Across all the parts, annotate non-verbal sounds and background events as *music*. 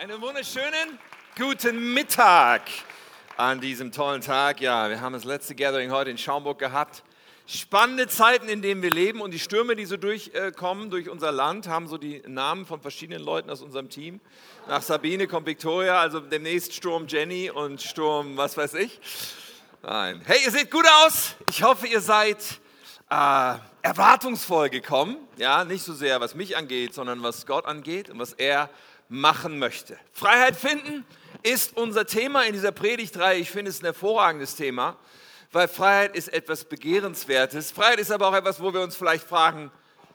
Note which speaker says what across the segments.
Speaker 1: Einen wunderschönen guten Mittag an diesem tollen Tag. Ja, wir haben das letzte Gathering heute in Schaumburg gehabt. Spannende Zeiten, in denen wir leben und die Stürme, die so durchkommen durch unser Land, haben so die Namen von verschiedenen Leuten aus unserem Team. Nach Sabine kommt Victoria, also demnächst Sturm Jenny und Sturm was weiß ich. Nein. Hey, ihr seht gut aus. Ich hoffe, ihr seid äh, erwartungsvoll gekommen. Ja, nicht so sehr, was mich angeht, sondern was Gott angeht und was er machen möchte. Freiheit finden ist unser Thema in dieser Predigtreihe. Ich finde es ein hervorragendes Thema, weil Freiheit ist etwas Begehrenswertes. Freiheit ist aber auch etwas, wo wir uns vielleicht fragen,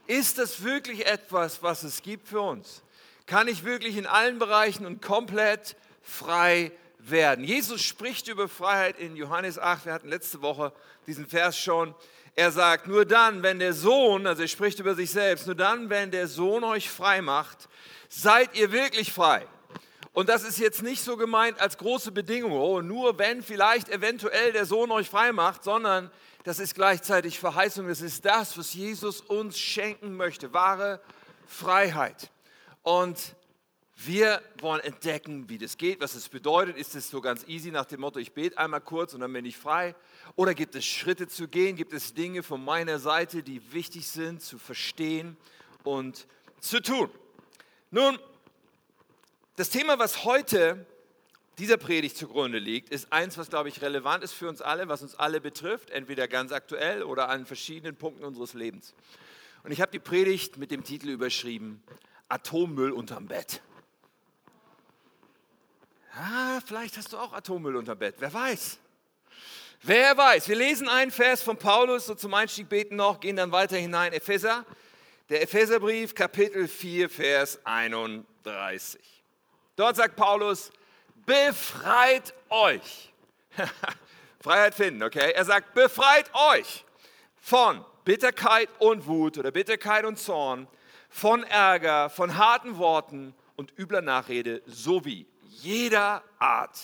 Speaker 1: ist das wirklich etwas, was es gibt für uns? Kann ich wirklich in allen Bereichen und komplett frei werden? Jesus spricht über Freiheit in Johannes 8. Wir hatten letzte Woche diesen Vers schon. Er sagt, nur dann, wenn der Sohn, also er spricht über sich selbst, nur dann, wenn der Sohn euch frei macht, seid ihr wirklich frei. Und das ist jetzt nicht so gemeint als große Bedingung, oh, nur wenn vielleicht eventuell der Sohn euch frei macht, sondern das ist gleichzeitig Verheißung, das ist das, was Jesus uns schenken möchte, wahre Freiheit. Und wir wollen entdecken, wie das geht, was es bedeutet. Ist es so ganz easy nach dem Motto, ich bete einmal kurz und dann bin ich frei? Oder gibt es Schritte zu gehen? Gibt es Dinge von meiner Seite, die wichtig sind zu verstehen und zu tun? Nun, das Thema, was heute dieser Predigt zugrunde liegt, ist eins, was, glaube ich, relevant ist für uns alle, was uns alle betrifft, entweder ganz aktuell oder an verschiedenen Punkten unseres Lebens. Und ich habe die Predigt mit dem Titel überschrieben, Atommüll unterm Bett. Ah, vielleicht hast du auch Atommüll unterm Bett, wer weiß. Wer weiß. Wir lesen einen Vers von Paulus, so zum Einstieg beten noch, gehen dann weiter hinein. Epheser der Epheserbrief, Kapitel 4, Vers 31. Dort sagt Paulus, befreit euch. *laughs* Freiheit finden, okay? Er sagt, befreit euch von Bitterkeit und Wut oder Bitterkeit und Zorn, von Ärger, von harten Worten und übler Nachrede sowie jeder Art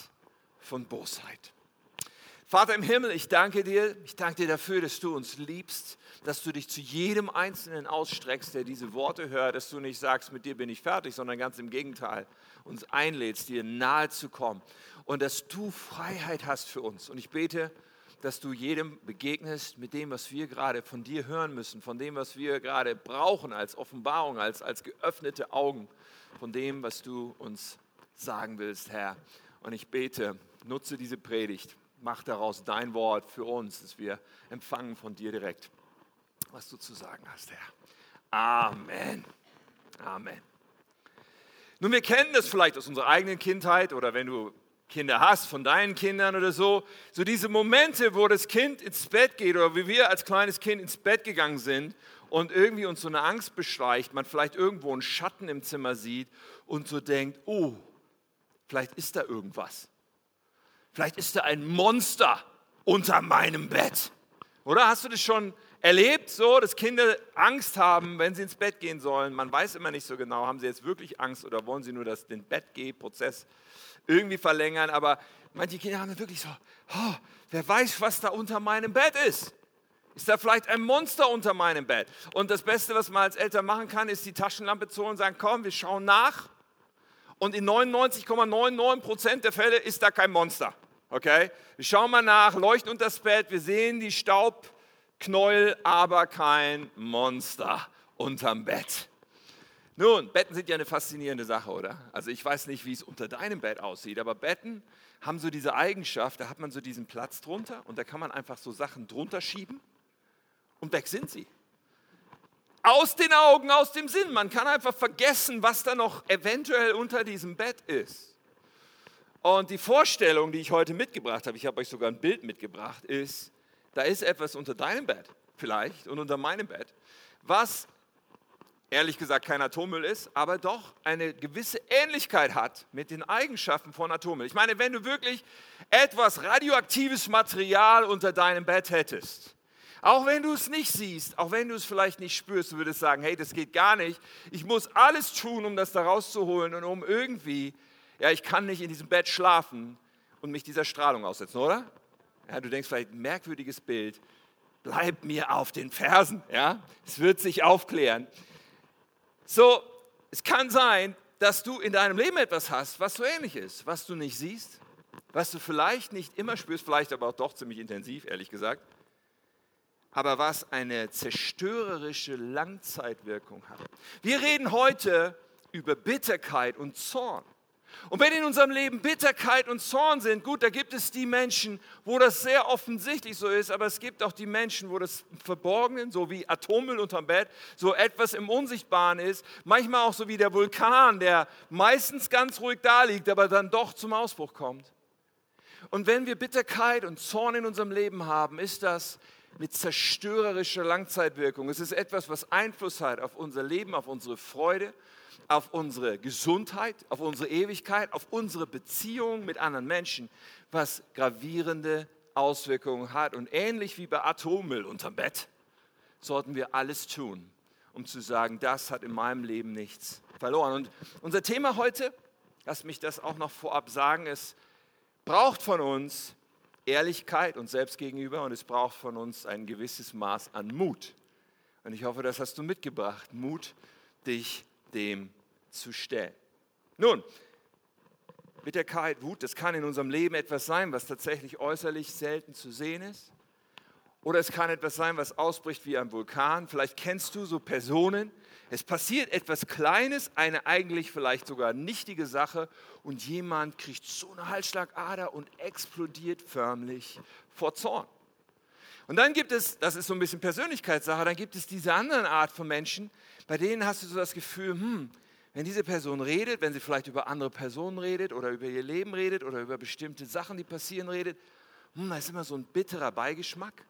Speaker 1: von Bosheit. Vater im Himmel, ich danke dir, ich danke dir dafür, dass du uns liebst, dass du dich zu jedem Einzelnen ausstreckst, der diese Worte hört, dass du nicht sagst, mit dir bin ich fertig, sondern ganz im Gegenteil, uns einlädst, dir nahe zu kommen und dass du Freiheit hast für uns. Und ich bete, dass du jedem begegnest mit dem, was wir gerade von dir hören müssen, von dem, was wir gerade brauchen als Offenbarung, als, als geöffnete Augen, von dem, was du uns sagen willst, Herr. Und ich bete, nutze diese Predigt, mach daraus dein Wort für uns, dass wir empfangen von dir direkt was du zu sagen hast, Herr. Amen. Amen. Nun, wir kennen das vielleicht aus unserer eigenen Kindheit oder wenn du Kinder hast, von deinen Kindern oder so, so diese Momente, wo das Kind ins Bett geht oder wie wir als kleines Kind ins Bett gegangen sind und irgendwie uns so eine Angst beschleicht, man vielleicht irgendwo einen Schatten im Zimmer sieht und so denkt, oh, vielleicht ist da irgendwas. Vielleicht ist da ein Monster unter meinem Bett. Oder hast du das schon erlebt, so, dass Kinder Angst haben, wenn sie ins Bett gehen sollen. Man weiß immer nicht so genau, haben sie jetzt wirklich Angst oder wollen sie nur das, den Bettgeh-Prozess irgendwie verlängern. Aber manche Kinder haben wirklich so, oh, wer weiß, was da unter meinem Bett ist. Ist da vielleicht ein Monster unter meinem Bett? Und das Beste, was man als Eltern machen kann, ist die Taschenlampe zu holen und sagen, komm, wir schauen nach. Und in 99,99 Prozent der Fälle ist da kein Monster. Okay? Wir schauen mal nach, leuchten unter das Bett, wir sehen die Staub, Knäuel, aber kein Monster unterm Bett. Nun, Betten sind ja eine faszinierende Sache, oder? Also ich weiß nicht, wie es unter deinem Bett aussieht, aber Betten haben so diese Eigenschaft, da hat man so diesen Platz drunter und da kann man einfach so Sachen drunter schieben und weg sind sie. Aus den Augen, aus dem Sinn. Man kann einfach vergessen, was da noch eventuell unter diesem Bett ist. Und die Vorstellung, die ich heute mitgebracht habe, ich habe euch sogar ein Bild mitgebracht, ist, da ist etwas unter deinem Bett vielleicht und unter meinem Bett, was ehrlich gesagt kein Atommüll ist, aber doch eine gewisse Ähnlichkeit hat mit den Eigenschaften von Atommüll. Ich meine, wenn du wirklich etwas radioaktives Material unter deinem Bett hättest, auch wenn du es nicht siehst, auch wenn du es vielleicht nicht spürst, du würdest sagen, hey, das geht gar nicht. Ich muss alles tun, um das da rauszuholen und um irgendwie, ja, ich kann nicht in diesem Bett schlafen und mich dieser Strahlung aussetzen, oder? Ja, du denkst vielleicht, merkwürdiges Bild. Bleib mir auf den Fersen. Ja? Es wird sich aufklären. So, es kann sein, dass du in deinem Leben etwas hast, was so ähnlich ist, was du nicht siehst, was du vielleicht nicht immer spürst, vielleicht aber auch doch ziemlich intensiv, ehrlich gesagt, aber was eine zerstörerische Langzeitwirkung hat. Wir reden heute über Bitterkeit und Zorn. Und wenn in unserem Leben Bitterkeit und Zorn sind, gut, da gibt es die Menschen, wo das sehr offensichtlich so ist, aber es gibt auch die Menschen, wo das Verborgenen, so wie Atommüll unterm Bett, so etwas im Unsichtbaren ist. Manchmal auch so wie der Vulkan, der meistens ganz ruhig da liegt, aber dann doch zum Ausbruch kommt. Und wenn wir Bitterkeit und Zorn in unserem Leben haben, ist das mit zerstörerischer Langzeitwirkung. Es ist etwas, was Einfluss hat auf unser Leben, auf unsere Freude, auf unsere Gesundheit, auf unsere Ewigkeit, auf unsere Beziehung mit anderen Menschen, was gravierende Auswirkungen hat. Und ähnlich wie bei Atommüll unterm Bett, sollten wir alles tun, um zu sagen, das hat in meinem Leben nichts verloren. Und unser Thema heute, lass mich das auch noch vorab sagen, es braucht von uns Ehrlichkeit uns selbst gegenüber und es braucht von uns ein gewisses Maß an Mut. Und ich hoffe, das hast du mitgebracht. Mut, dich dem zu stellen. Nun, Bitterkeit, Wut, das kann in unserem Leben etwas sein, was tatsächlich äußerlich selten zu sehen ist. Oder es kann etwas sein, was ausbricht wie ein Vulkan. Vielleicht kennst du so Personen. Es passiert etwas Kleines, eine eigentlich vielleicht sogar nichtige Sache und jemand kriegt so eine Halsschlagader und explodiert förmlich vor Zorn. Und dann gibt es, das ist so ein bisschen Persönlichkeitssache, dann gibt es diese andere Art von Menschen, bei denen hast du so das Gefühl, hm, wenn diese Person redet, wenn sie vielleicht über andere Personen redet oder über ihr Leben redet oder über bestimmte Sachen, die passieren, redet, hm, da ist immer so ein bitterer Beigeschmack.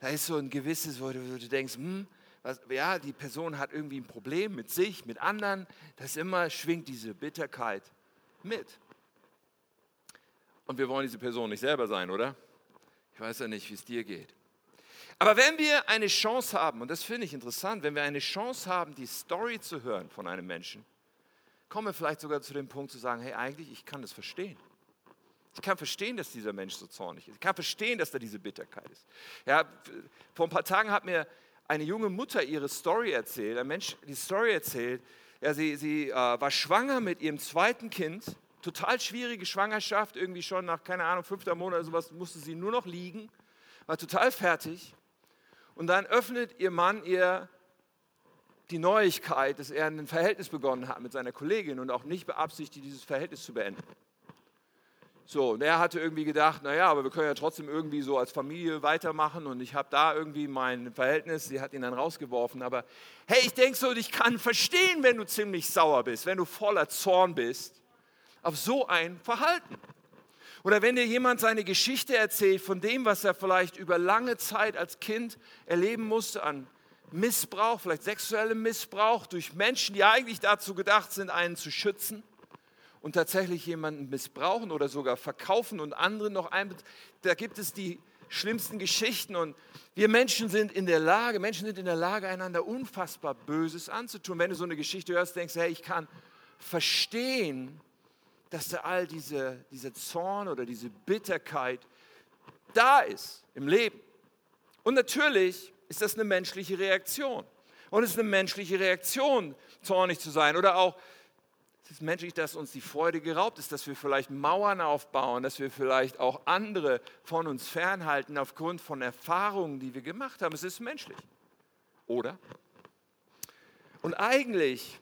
Speaker 1: Da ist so ein gewisses, wo du, wo du denkst, hm, was, ja, die Person hat irgendwie ein Problem mit sich, mit anderen. Das immer schwingt diese Bitterkeit mit. Und wir wollen diese Person nicht selber sein, oder? Ich weiß ja nicht, wie es dir geht. Aber wenn wir eine Chance haben, und das finde ich interessant, wenn wir eine Chance haben, die Story zu hören von einem Menschen, kommen wir vielleicht sogar zu dem Punkt zu sagen, hey, eigentlich, ich kann das verstehen. Ich kann verstehen, dass dieser Mensch so zornig ist. Ich kann verstehen, dass da diese Bitterkeit ist. Ja, vor ein paar Tagen hat mir eine junge Mutter ihre Story erzählt, ein Mensch die Story erzählt. Ja, sie sie äh, war schwanger mit ihrem zweiten Kind, total schwierige Schwangerschaft, irgendwie schon nach, keine Ahnung, fünfter Monat oder sowas, musste sie nur noch liegen, war total fertig. Und dann öffnet ihr Mann ihr die Neuigkeit, dass er ein Verhältnis begonnen hat mit seiner Kollegin und auch nicht beabsichtigt, dieses Verhältnis zu beenden. So, und er hatte irgendwie gedacht, naja, aber wir können ja trotzdem irgendwie so als Familie weitermachen und ich habe da irgendwie mein Verhältnis, sie hat ihn dann rausgeworfen, aber hey, ich denke so, ich kann verstehen, wenn du ziemlich sauer bist, wenn du voller Zorn bist, auf so ein Verhalten. Oder wenn dir jemand seine Geschichte erzählt von dem, was er vielleicht über lange Zeit als Kind erleben musste an Missbrauch, vielleicht sexuellem Missbrauch durch Menschen, die eigentlich dazu gedacht sind, einen zu schützen und tatsächlich jemanden missbrauchen oder sogar verkaufen und andere noch ein. Da gibt es die schlimmsten Geschichten und wir Menschen sind in der Lage, Menschen sind in der Lage, einander unfassbar Böses anzutun. Wenn du so eine Geschichte hörst, denkst du, hey, ich kann verstehen, dass da all diese, dieser Zorn oder diese Bitterkeit da ist im Leben. Und natürlich ist das eine menschliche Reaktion. Und es ist eine menschliche Reaktion, zornig zu sein. Oder auch, es ist menschlich, dass uns die Freude geraubt ist, dass wir vielleicht Mauern aufbauen, dass wir vielleicht auch andere von uns fernhalten aufgrund von Erfahrungen, die wir gemacht haben. Es ist menschlich. Oder? Und eigentlich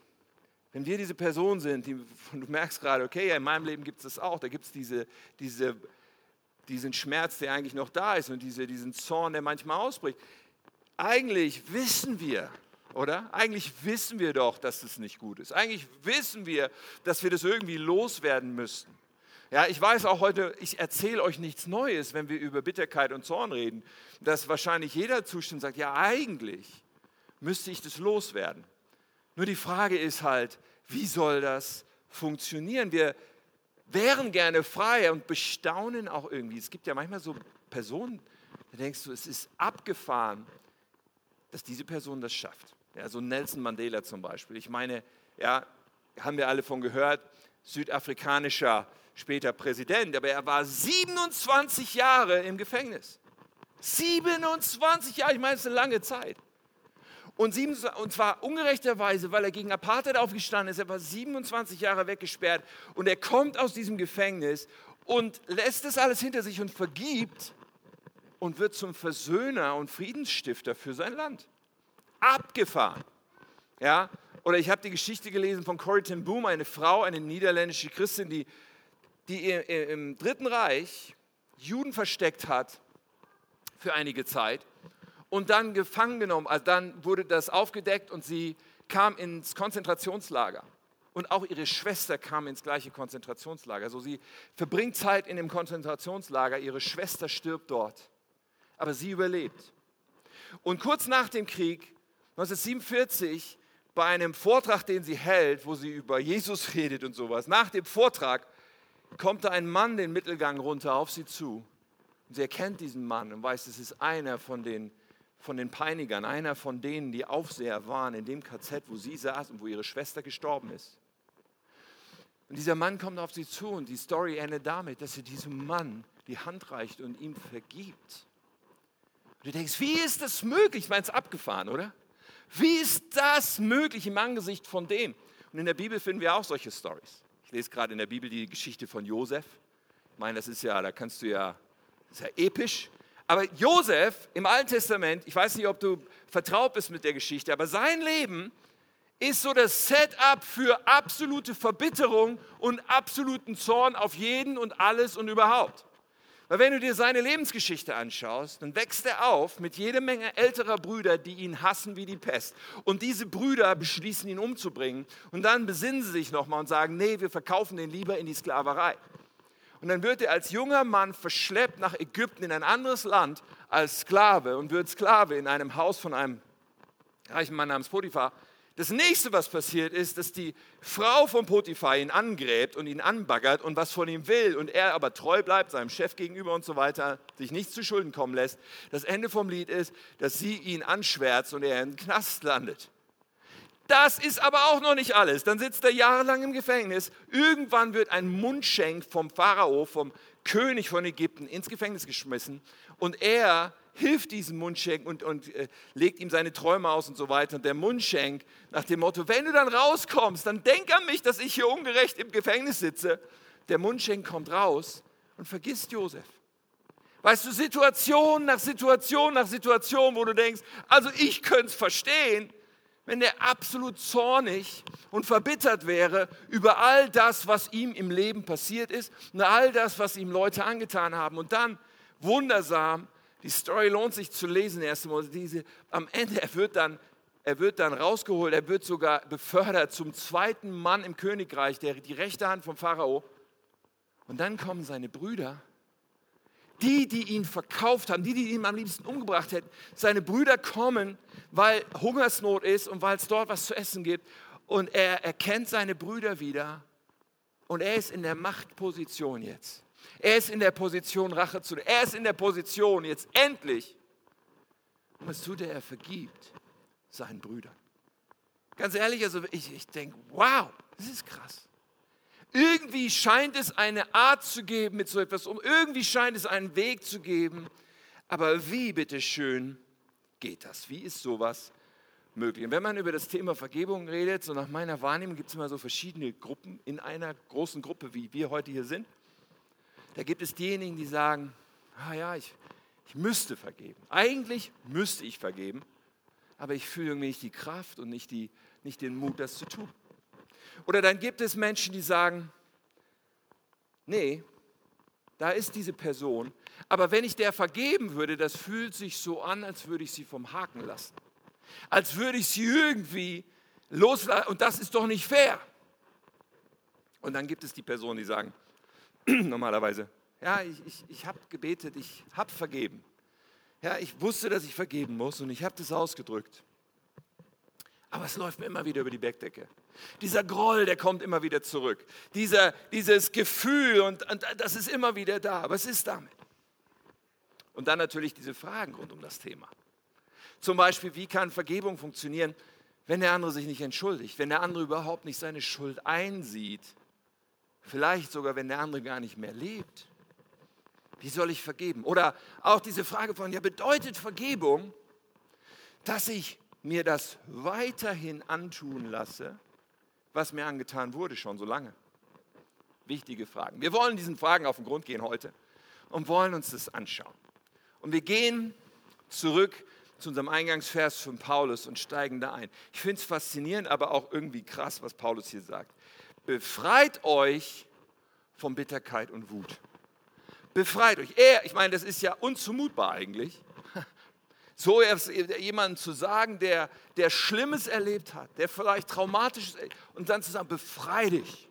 Speaker 1: wenn wir diese Person sind, die, du merkst gerade, okay, in meinem Leben gibt es das auch, da gibt es diese, diese, diesen Schmerz, der eigentlich noch da ist und diese, diesen Zorn, der manchmal ausbricht. Eigentlich wissen wir, oder? Eigentlich wissen wir doch, dass das nicht gut ist. Eigentlich wissen wir, dass wir das irgendwie loswerden müssen. Ja, ich weiß auch heute, ich erzähle euch nichts Neues, wenn wir über Bitterkeit und Zorn reden, dass wahrscheinlich jeder zustimmt und sagt, ja, eigentlich müsste ich das loswerden. Nur die Frage ist halt, wie soll das funktionieren? Wir wären gerne frei und bestaunen auch irgendwie. Es gibt ja manchmal so Personen, da denkst du, es ist abgefahren, dass diese Person das schafft. Ja, so Nelson Mandela zum Beispiel. Ich meine, ja, haben wir alle von gehört, südafrikanischer später Präsident, aber er war 27 Jahre im Gefängnis. 27 Jahre, ich meine, es ist eine lange Zeit. Und, sieben, und zwar ungerechterweise, weil er gegen Apartheid aufgestanden ist. Er war 27 Jahre weggesperrt und er kommt aus diesem Gefängnis und lässt das alles hinter sich und vergibt und wird zum Versöhner und Friedensstifter für sein Land. Abgefahren. Ja? Oder ich habe die Geschichte gelesen von Corrie ten Boom, eine Frau, eine niederländische Christin, die, die im Dritten Reich Juden versteckt hat für einige Zeit und dann gefangen genommen. Also dann wurde das aufgedeckt und sie kam ins Konzentrationslager. Und auch ihre Schwester kam ins gleiche Konzentrationslager. Also sie verbringt Zeit in dem Konzentrationslager, ihre Schwester stirbt dort. Aber sie überlebt. Und kurz nach dem Krieg, 1947, bei einem Vortrag, den sie hält, wo sie über Jesus redet und sowas, nach dem Vortrag kommt da ein Mann den Mittelgang runter auf sie zu. Und sie erkennt diesen Mann und weiß, es ist einer von den von den Peinigern, einer von denen, die Aufseher waren in dem KZ, wo sie saß und wo ihre Schwester gestorben ist. Und dieser Mann kommt auf sie zu und die Story endet damit, dass sie diesem Mann die Hand reicht und ihm vergibt. Und du denkst, wie ist das möglich? Ich meine, es ist abgefahren, oder? Wie ist das möglich im Angesicht von dem? Und in der Bibel finden wir auch solche Stories. Ich lese gerade in der Bibel die Geschichte von Josef. Ich meine, das ist ja, da kannst du ja, das ist ja episch. Aber Josef im Alten Testament, ich weiß nicht, ob du vertraut bist mit der Geschichte, aber sein Leben ist so das Setup für absolute Verbitterung und absoluten Zorn auf jeden und alles und überhaupt. Weil wenn du dir seine Lebensgeschichte anschaust, dann wächst er auf mit jede Menge älterer Brüder, die ihn hassen wie die Pest. Und diese Brüder beschließen ihn umzubringen. Und dann besinnen sie sich nochmal und sagen, nee, wir verkaufen den lieber in die Sklaverei. Und dann wird er als junger Mann verschleppt nach Ägypten in ein anderes Land als Sklave und wird Sklave in einem Haus von einem reichen Mann namens Potiphar. Das nächste, was passiert, ist, dass die Frau von Potiphar ihn angräbt und ihn anbaggert und was von ihm will und er aber treu bleibt seinem Chef gegenüber und so weiter, sich nichts zu Schulden kommen lässt. Das Ende vom Lied ist, dass sie ihn anschwärzt und er in den Knast landet. Das ist aber auch noch nicht alles. Dann sitzt er jahrelang im Gefängnis. Irgendwann wird ein Mundschenk vom Pharao, vom König von Ägypten, ins Gefängnis geschmissen. Und er hilft diesem Mundschenk und, und äh, legt ihm seine Träume aus und so weiter. Und der Mundschenk nach dem Motto, wenn du dann rauskommst, dann denk an mich, dass ich hier ungerecht im Gefängnis sitze. Der Mundschenk kommt raus und vergisst Josef. Weißt du, Situation nach Situation nach Situation, wo du denkst, also ich könnte es verstehen, wenn er absolut zornig und verbittert wäre über all das, was ihm im Leben passiert ist und all das, was ihm Leute angetan haben. Und dann wundersam, die Story lohnt sich zu lesen erstmal, diese, am Ende, er wird dann er wird dann rausgeholt, er wird sogar befördert zum zweiten Mann im Königreich, der, die rechte Hand vom Pharao. Und dann kommen seine Brüder die, die ihn verkauft haben, die, die ihn am liebsten umgebracht hätten, seine Brüder kommen, weil Hungersnot ist und weil es dort was zu essen gibt. Und er erkennt seine Brüder wieder und er ist in der Machtposition jetzt. Er ist in der Position, Rache zu Er ist in der Position, jetzt endlich. Und was tut er? Er vergibt seinen Brüdern. Ganz ehrlich, also ich, ich denke, wow, das ist krass. Irgendwie scheint es eine Art zu geben mit so etwas um. Irgendwie scheint es einen Weg zu geben. Aber wie, bitteschön, geht das? Wie ist sowas möglich? Und wenn man über das Thema Vergebung redet, so nach meiner Wahrnehmung gibt es immer so verschiedene Gruppen in einer großen Gruppe, wie wir heute hier sind. Da gibt es diejenigen, die sagen, ah ja, ich, ich müsste vergeben. Eigentlich müsste ich vergeben, aber ich fühle irgendwie nicht die Kraft und nicht, die, nicht den Mut, das zu tun. Oder dann gibt es Menschen, die sagen, nee, da ist diese Person, aber wenn ich der vergeben würde, das fühlt sich so an, als würde ich sie vom Haken lassen. Als würde ich sie irgendwie loslassen und das ist doch nicht fair. Und dann gibt es die Personen, die sagen, *clears throat* normalerweise, ja, ich, ich, ich habe gebetet, ich habe vergeben. Ja, ich wusste, dass ich vergeben muss und ich habe das ausgedrückt. Aber es läuft mir immer wieder über die Bergdecke. Dieser Groll, der kommt immer wieder zurück. Dieser, dieses Gefühl und, und das ist immer wieder da. Was ist damit? Und dann natürlich diese Fragen rund um das Thema. Zum Beispiel, wie kann Vergebung funktionieren, wenn der andere sich nicht entschuldigt, wenn der andere überhaupt nicht seine Schuld einsieht, vielleicht sogar, wenn der andere gar nicht mehr lebt. Wie soll ich vergeben? Oder auch diese Frage von, ja, bedeutet Vergebung, dass ich mir das weiterhin antun lasse, was mir angetan wurde schon so lange? Wichtige Fragen. Wir wollen diesen Fragen auf den Grund gehen heute und wollen uns das anschauen. Und wir gehen zurück zu unserem Eingangsvers von Paulus und steigen da ein. Ich finde es faszinierend, aber auch irgendwie krass, was Paulus hier sagt. Befreit euch von Bitterkeit und Wut. Befreit euch. Er, ich meine, das ist ja unzumutbar eigentlich. So jemanden zu sagen, der, der Schlimmes erlebt hat, der vielleicht Traumatisches und dann zu sagen, befrei dich.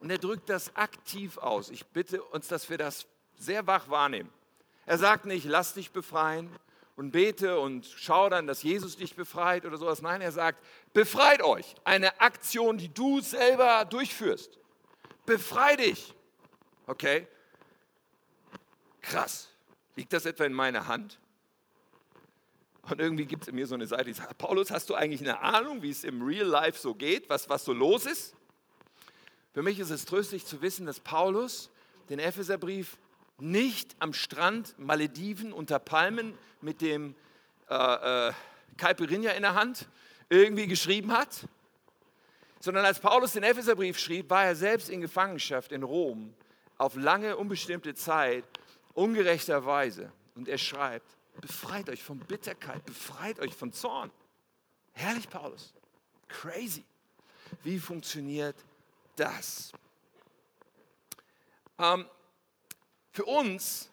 Speaker 1: Und er drückt das aktiv aus. Ich bitte uns, dass wir das sehr wach wahrnehmen. Er sagt nicht, lass dich befreien und bete und schau dann, dass Jesus dich befreit oder sowas. Nein, er sagt, befreit euch. Eine Aktion, die du selber durchführst. Befrei dich. Okay? Krass. Liegt das etwa in meiner Hand? Und irgendwie gibt es in mir so eine Seite, die sagt, Paulus, hast du eigentlich eine Ahnung, wie es im Real Life so geht, was, was so los ist? Für mich ist es tröstlich zu wissen, dass Paulus den Epheserbrief nicht am Strand Malediven unter Palmen mit dem äh, äh, Caipirinha in der Hand irgendwie geschrieben hat, sondern als Paulus den Epheserbrief schrieb, war er selbst in Gefangenschaft in Rom auf lange, unbestimmte Zeit, ungerechterweise. Und er schreibt, Befreit euch von Bitterkeit, befreit euch von Zorn. Herrlich, Paulus. Crazy. Wie funktioniert das? Ähm, für uns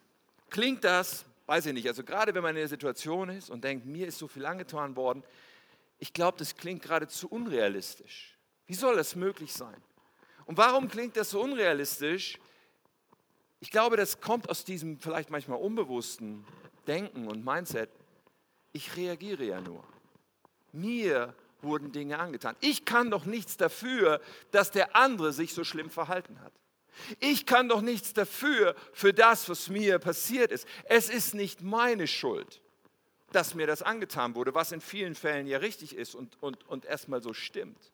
Speaker 1: klingt das, weiß ich nicht, also gerade wenn man in der Situation ist und denkt, mir ist so viel angetan worden, ich glaube, das klingt geradezu unrealistisch. Wie soll das möglich sein? Und warum klingt das so unrealistisch? Ich glaube, das kommt aus diesem vielleicht manchmal unbewussten Denken und Mindset, ich reagiere ja nur. Mir wurden Dinge angetan. Ich kann doch nichts dafür, dass der andere sich so schlimm verhalten hat. Ich kann doch nichts dafür, für das, was mir passiert ist. Es ist nicht meine Schuld, dass mir das angetan wurde, was in vielen Fällen ja richtig ist und, und, und erstmal so stimmt.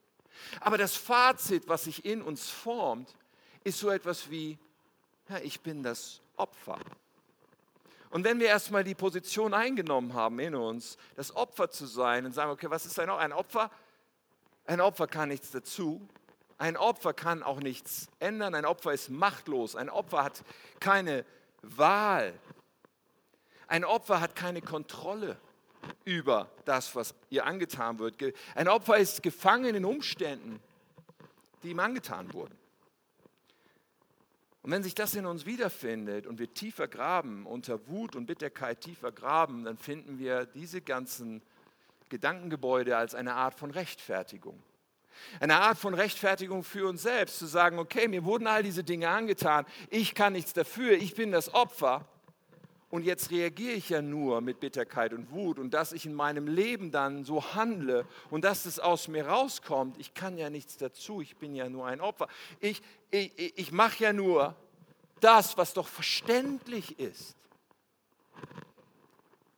Speaker 1: Aber das Fazit, was sich in uns formt, ist so etwas wie, ja, ich bin das Opfer. Und wenn wir erstmal die Position eingenommen haben in uns, das Opfer zu sein und sagen, okay, was ist ein Opfer? Ein Opfer, ein Opfer kann nichts dazu. Ein Opfer kann auch nichts ändern. Ein Opfer ist machtlos. Ein Opfer hat keine Wahl. Ein Opfer hat keine Kontrolle über das, was ihr angetan wird. Ein Opfer ist gefangen in Umständen, die ihm angetan wurden. Und wenn sich das in uns wiederfindet und wir tiefer graben, unter Wut und Bitterkeit tiefer graben, dann finden wir diese ganzen Gedankengebäude als eine Art von Rechtfertigung. Eine Art von Rechtfertigung für uns selbst, zu sagen, okay, mir wurden all diese Dinge angetan, ich kann nichts dafür, ich bin das Opfer. Und jetzt reagiere ich ja nur mit Bitterkeit und Wut und dass ich in meinem Leben dann so handle und dass es aus mir rauskommt, ich kann ja nichts dazu, ich bin ja nur ein Opfer. Ich, ich, ich mache ja nur das, was doch verständlich ist.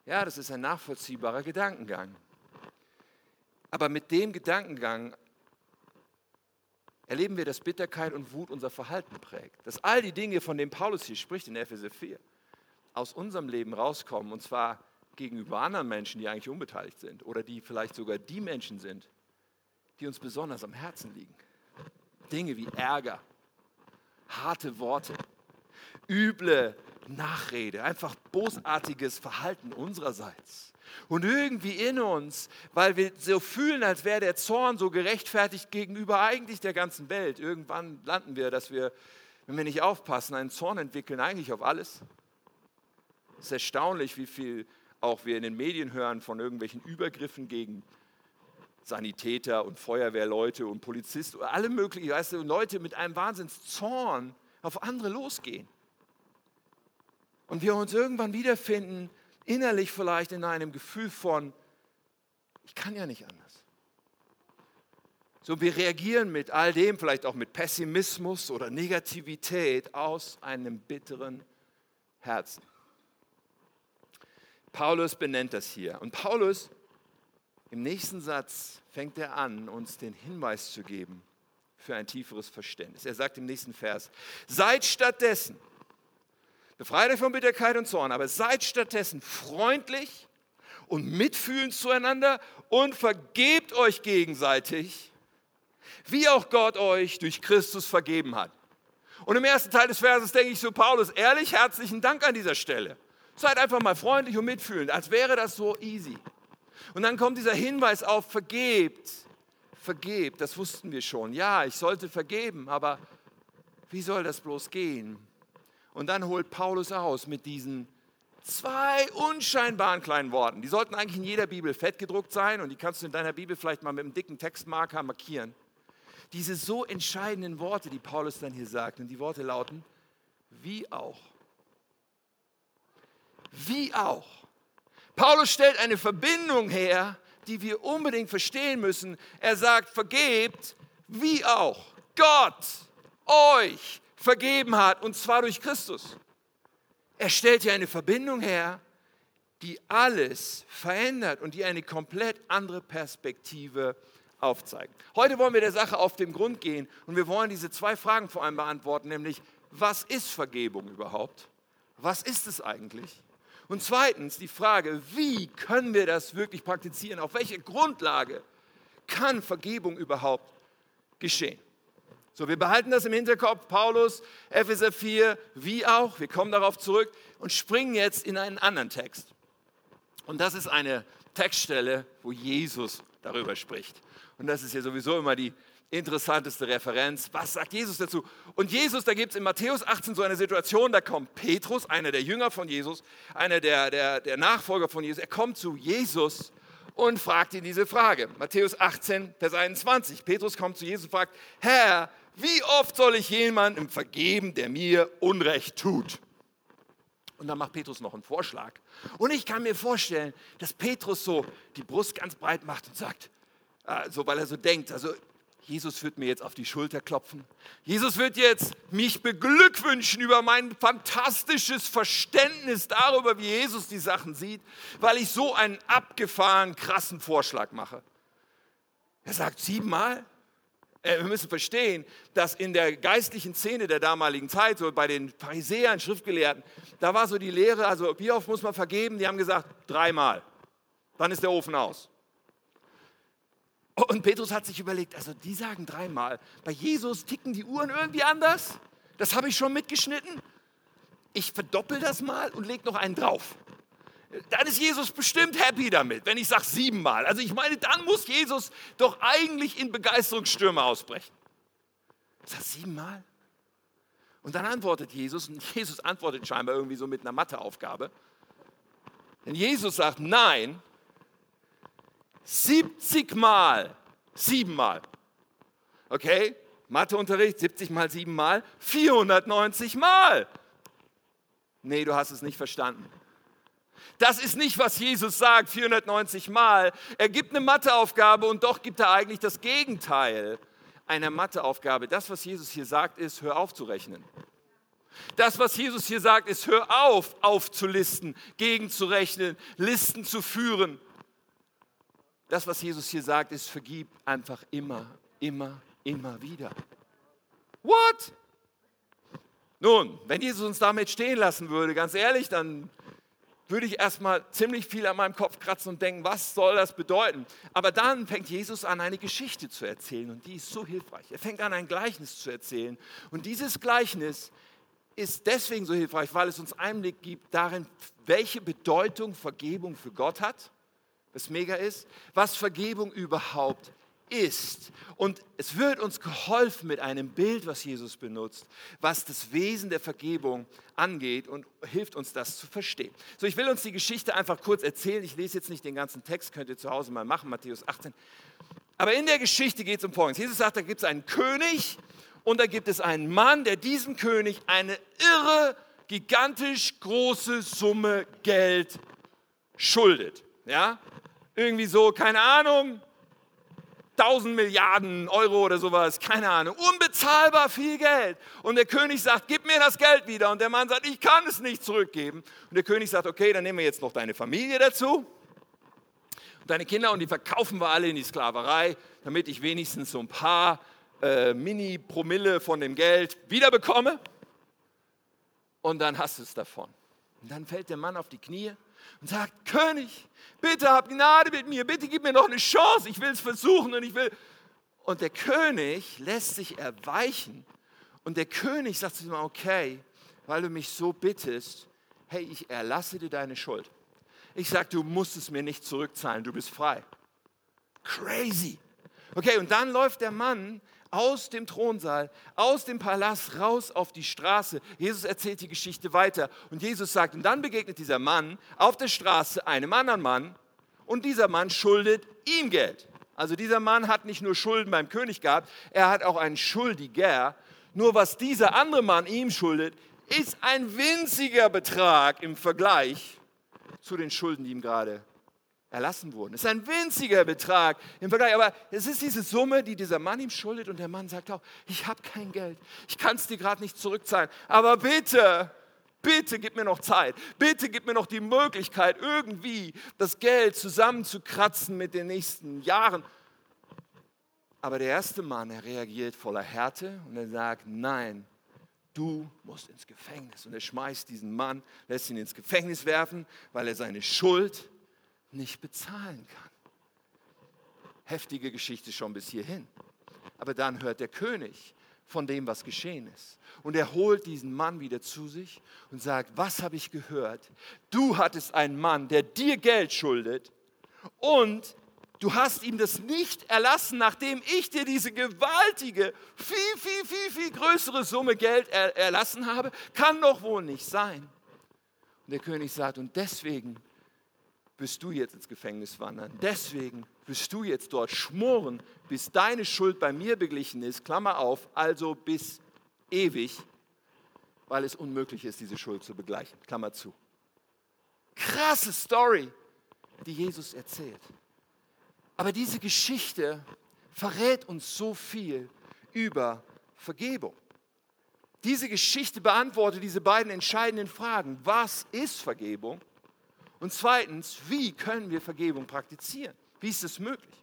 Speaker 1: Ja, das ist ein nachvollziehbarer Gedankengang. Aber mit dem Gedankengang erleben wir, dass Bitterkeit und Wut unser Verhalten prägt. Dass all die Dinge, von denen Paulus hier spricht in Epheser 4, aus unserem Leben rauskommen, und zwar gegenüber anderen Menschen, die eigentlich unbeteiligt sind oder die vielleicht sogar die Menschen sind, die uns besonders am Herzen liegen. Dinge wie Ärger, harte Worte, üble Nachrede, einfach bosartiges Verhalten unsererseits. Und irgendwie in uns, weil wir so fühlen, als wäre der Zorn so gerechtfertigt gegenüber eigentlich der ganzen Welt. Irgendwann landen wir, dass wir, wenn wir nicht aufpassen, einen Zorn entwickeln, eigentlich auf alles. Es ist erstaunlich, wie viel auch wir in den Medien hören von irgendwelchen Übergriffen gegen Sanitäter und Feuerwehrleute und Polizisten, alle möglichen, weißt du, Leute mit einem Wahnsinnszorn auf andere losgehen. Und wir uns irgendwann wiederfinden, innerlich vielleicht in einem Gefühl von, ich kann ja nicht anders. So, wir reagieren mit all dem, vielleicht auch mit Pessimismus oder Negativität aus einem bitteren Herzen. Paulus benennt das hier. Und Paulus, im nächsten Satz, fängt er an, uns den Hinweis zu geben für ein tieferes Verständnis. Er sagt im nächsten Vers, seid stattdessen, befreit euch von Bitterkeit und Zorn, aber seid stattdessen freundlich und mitfühlend zueinander und vergebt euch gegenseitig, wie auch Gott euch durch Christus vergeben hat. Und im ersten Teil des Verses denke ich zu Paulus, ehrlich, herzlichen Dank an dieser Stelle. Seid einfach mal freundlich und mitfühlend, als wäre das so easy. Und dann kommt dieser Hinweis auf, vergebt, vergebt, das wussten wir schon. Ja, ich sollte vergeben, aber wie soll das bloß gehen? Und dann holt Paulus aus mit diesen zwei unscheinbaren kleinen Worten. Die sollten eigentlich in jeder Bibel fett gedruckt sein und die kannst du in deiner Bibel vielleicht mal mit einem dicken Textmarker markieren. Diese so entscheidenden Worte, die Paulus dann hier sagt, und die Worte lauten, wie auch. Wie auch. Paulus stellt eine Verbindung her, die wir unbedingt verstehen müssen. Er sagt, vergebt, wie auch Gott euch vergeben hat, und zwar durch Christus. Er stellt hier eine Verbindung her, die alles verändert und die eine komplett andere Perspektive aufzeigt. Heute wollen wir der Sache auf den Grund gehen und wir wollen diese zwei Fragen vor allem beantworten, nämlich was ist Vergebung überhaupt? Was ist es eigentlich? Und zweitens die Frage, wie können wir das wirklich praktizieren? Auf welche Grundlage kann Vergebung überhaupt geschehen? So, wir behalten das im Hinterkopf, Paulus, Epheser 4, wie auch, wir kommen darauf zurück und springen jetzt in einen anderen Text. Und das ist eine Textstelle, wo Jesus darüber spricht. Und das ist ja sowieso immer die interessanteste Referenz. Was sagt Jesus dazu? Und Jesus, da gibt es in Matthäus 18 so eine Situation, da kommt Petrus, einer der Jünger von Jesus, einer der, der, der Nachfolger von Jesus, er kommt zu Jesus und fragt ihn diese Frage. Matthäus 18, Vers 21. Petrus kommt zu Jesus und fragt, Herr, wie oft soll ich jemandem vergeben, der mir Unrecht tut? Und dann macht Petrus noch einen Vorschlag. Und ich kann mir vorstellen, dass Petrus so die Brust ganz breit macht und sagt, äh, so weil er so denkt, also Jesus wird mir jetzt auf die Schulter klopfen. Jesus wird jetzt mich beglückwünschen über mein fantastisches Verständnis darüber, wie Jesus die Sachen sieht, weil ich so einen abgefahren krassen Vorschlag mache. Er sagt siebenmal. Äh, wir müssen verstehen, dass in der geistlichen Szene der damaligen Zeit, so bei den Pharisäern, Schriftgelehrten, da war so die Lehre, also wie oft muss man vergeben? Die haben gesagt, dreimal. Dann ist der Ofen aus. Und Petrus hat sich überlegt, also die sagen dreimal. Bei Jesus ticken die Uhren irgendwie anders. Das habe ich schon mitgeschnitten. Ich verdoppel das mal und lege noch einen drauf. Dann ist Jesus bestimmt happy damit, wenn ich sage siebenmal. Also ich meine, dann muss Jesus doch eigentlich in Begeisterungsstürme ausbrechen. Sage siebenmal? Und dann antwortet Jesus, und Jesus antwortet scheinbar irgendwie so mit einer Matheaufgabe. Denn Jesus sagt, nein, 70 Mal, siebenmal. Okay, Matheunterricht, 70 mal 7 mal, 490 Mal. Nee, du hast es nicht verstanden. Das ist nicht, was Jesus sagt, 490 Mal. Er gibt eine Matheaufgabe und doch gibt er eigentlich das Gegenteil einer Matheaufgabe. Das, was Jesus hier sagt, ist, hör auf zu rechnen. Das, was Jesus hier sagt, ist, hör auf, aufzulisten, gegenzurechnen, Listen zu führen. Das, was Jesus hier sagt, ist, vergib einfach immer, immer, immer wieder. What? Nun, wenn Jesus uns damit stehen lassen würde, ganz ehrlich, dann würde ich erstmal ziemlich viel an meinem Kopf kratzen und denken, was soll das bedeuten? Aber dann fängt Jesus an, eine Geschichte zu erzählen und die ist so hilfreich. Er fängt an, ein Gleichnis zu erzählen. Und dieses Gleichnis ist deswegen so hilfreich, weil es uns Einblick gibt darin, welche Bedeutung Vergebung für Gott hat was mega ist, was Vergebung überhaupt ist. Und es wird uns geholfen mit einem Bild, was Jesus benutzt, was das Wesen der Vergebung angeht und hilft uns das zu verstehen. So, ich will uns die Geschichte einfach kurz erzählen. Ich lese jetzt nicht den ganzen Text, könnt ihr zu Hause mal machen, Matthäus 18. Aber in der Geschichte geht es um Folgendes. Jesus sagt, da gibt es einen König und da gibt es einen Mann, der diesem König eine irre, gigantisch große Summe Geld schuldet. Ja? Irgendwie so, keine Ahnung, 1000 Milliarden Euro oder sowas, keine Ahnung, unbezahlbar viel Geld. Und der König sagt, gib mir das Geld wieder. Und der Mann sagt, ich kann es nicht zurückgeben. Und der König sagt, okay, dann nehmen wir jetzt noch deine Familie dazu und deine Kinder und die verkaufen wir alle in die Sklaverei, damit ich wenigstens so ein paar äh, Mini-Promille von dem Geld wiederbekomme. Und dann hast du es davon. Und dann fällt der Mann auf die Knie und sagt, König, bitte hab Gnade mit mir, bitte gib mir noch eine Chance, ich will es versuchen und ich will. Und der König lässt sich erweichen und der König sagt zu ihm, okay, weil du mich so bittest, hey, ich erlasse dir deine Schuld. Ich sage, du musst es mir nicht zurückzahlen, du bist frei. Crazy. Okay, und dann läuft der Mann aus dem Thronsaal, aus dem Palast raus auf die Straße. Jesus erzählt die Geschichte weiter und Jesus sagt, und dann begegnet dieser Mann auf der Straße einem anderen Mann und dieser Mann schuldet ihm Geld. Also dieser Mann hat nicht nur Schulden beim König gehabt, er hat auch einen Schuldiger. Nur was dieser andere Mann ihm schuldet, ist ein winziger Betrag im Vergleich zu den Schulden, die ihm gerade erlassen wurden. Es ist ein winziger Betrag im Vergleich, aber es ist diese Summe, die dieser Mann ihm schuldet und der Mann sagt auch, ich habe kein Geld, ich kann es dir gerade nicht zurückzahlen, aber bitte, bitte gib mir noch Zeit, bitte gib mir noch die Möglichkeit, irgendwie das Geld zusammenzukratzen mit den nächsten Jahren. Aber der erste Mann, er reagiert voller Härte und er sagt, nein, du musst ins Gefängnis. Und er schmeißt diesen Mann, lässt ihn ins Gefängnis werfen, weil er seine Schuld nicht bezahlen kann. Heftige Geschichte schon bis hierhin. Aber dann hört der König von dem, was geschehen ist. Und er holt diesen Mann wieder zu sich und sagt, was habe ich gehört? Du hattest einen Mann, der dir Geld schuldet und du hast ihm das nicht erlassen, nachdem ich dir diese gewaltige, viel, viel, viel, viel größere Summe Geld er erlassen habe. Kann doch wohl nicht sein. Und der König sagt, und deswegen wirst du jetzt ins Gefängnis wandern. Deswegen wirst du jetzt dort schmoren, bis deine Schuld bei mir beglichen ist, Klammer auf, also bis ewig, weil es unmöglich ist, diese Schuld zu begleichen, Klammer zu. Krasse Story, die Jesus erzählt. Aber diese Geschichte verrät uns so viel über Vergebung. Diese Geschichte beantwortet diese beiden entscheidenden Fragen. Was ist Vergebung? Und zweitens, wie können wir Vergebung praktizieren? Wie ist es möglich?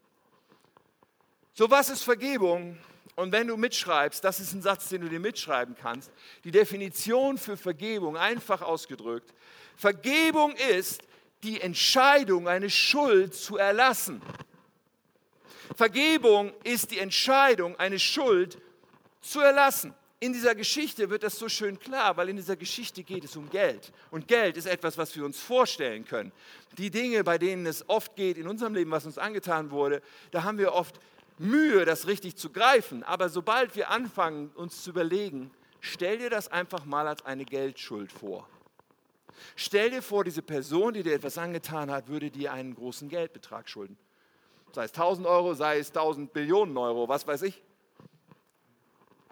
Speaker 1: So, was ist Vergebung? Und wenn du mitschreibst, das ist ein Satz, den du dir mitschreiben kannst, die Definition für Vergebung, einfach ausgedrückt, Vergebung ist die Entscheidung, eine Schuld zu erlassen. Vergebung ist die Entscheidung, eine Schuld zu erlassen in dieser Geschichte wird das so schön klar, weil in dieser Geschichte geht es um Geld. Und Geld ist etwas, was wir uns vorstellen können. Die Dinge, bei denen es oft geht in unserem Leben, was uns angetan wurde, da haben wir oft Mühe, das richtig zu greifen. Aber sobald wir anfangen, uns zu überlegen, stell dir das einfach mal als eine Geldschuld vor. Stell dir vor, diese Person, die dir etwas angetan hat, würde dir einen großen Geldbetrag schulden. Sei es 1000 Euro, sei es 1000 Billionen Euro, was weiß ich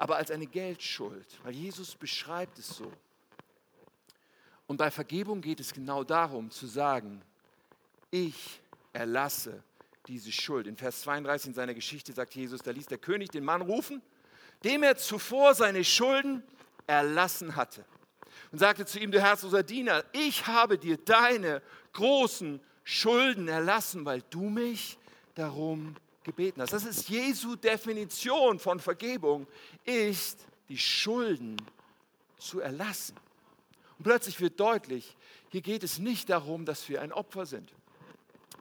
Speaker 1: aber als eine Geldschuld, weil Jesus beschreibt es so. Und bei Vergebung geht es genau darum zu sagen, ich erlasse diese Schuld. In Vers 32 in seiner Geschichte sagt Jesus, da ließ der König den Mann rufen, dem er zuvor seine Schulden erlassen hatte. Und sagte zu ihm, du herzloser Diener, ich habe dir deine großen Schulden erlassen, weil du mich darum gebeten hast. Das ist Jesu Definition von Vergebung, ist die Schulden zu erlassen. Und plötzlich wird deutlich, hier geht es nicht darum, dass wir ein Opfer sind.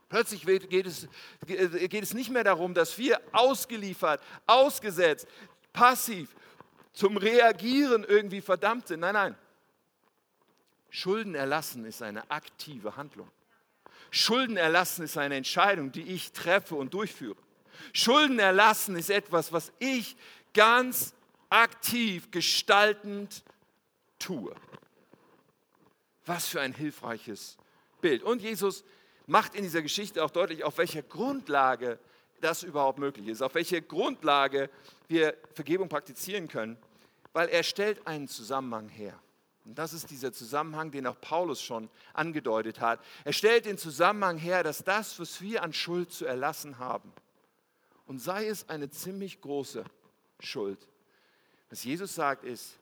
Speaker 1: Plötzlich geht es, geht es nicht mehr darum, dass wir ausgeliefert, ausgesetzt, passiv zum Reagieren irgendwie verdammt sind. Nein, nein. Schulden erlassen ist eine aktive Handlung. Schulden erlassen ist eine Entscheidung, die ich treffe und durchführe. Schulden erlassen ist etwas, was ich ganz aktiv gestaltend tue. Was für ein hilfreiches Bild. Und Jesus macht in dieser Geschichte auch deutlich, auf welcher Grundlage das überhaupt möglich ist, auf welcher Grundlage wir Vergebung praktizieren können, weil er stellt einen Zusammenhang her. Und das ist dieser Zusammenhang, den auch Paulus schon angedeutet hat. Er stellt den Zusammenhang her, dass das, was wir an Schuld zu erlassen haben, und sei es eine ziemlich große Schuld. Was Jesus sagt ist,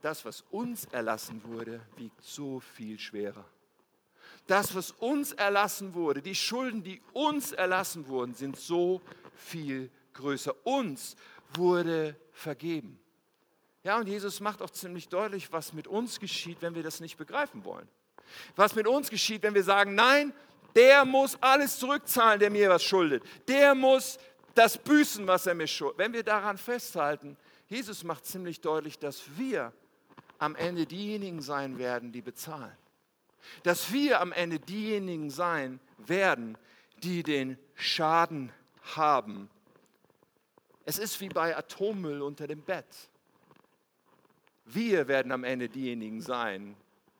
Speaker 1: das, was uns erlassen wurde, wiegt so viel schwerer. Das, was uns erlassen wurde, die Schulden, die uns erlassen wurden, sind so viel größer. Uns wurde vergeben. Ja, und Jesus macht auch ziemlich deutlich, was mit uns geschieht, wenn wir das nicht begreifen wollen. Was mit uns geschieht, wenn wir sagen, nein, der muss alles zurückzahlen, der mir was schuldet. Der muss das büßen, was er mir schuldet. Wenn wir daran festhalten, Jesus macht ziemlich deutlich, dass wir am Ende diejenigen sein werden, die bezahlen. Dass wir am Ende diejenigen sein werden, die den Schaden haben. Es ist wie bei Atommüll unter dem Bett. Wir werden am Ende diejenigen sein,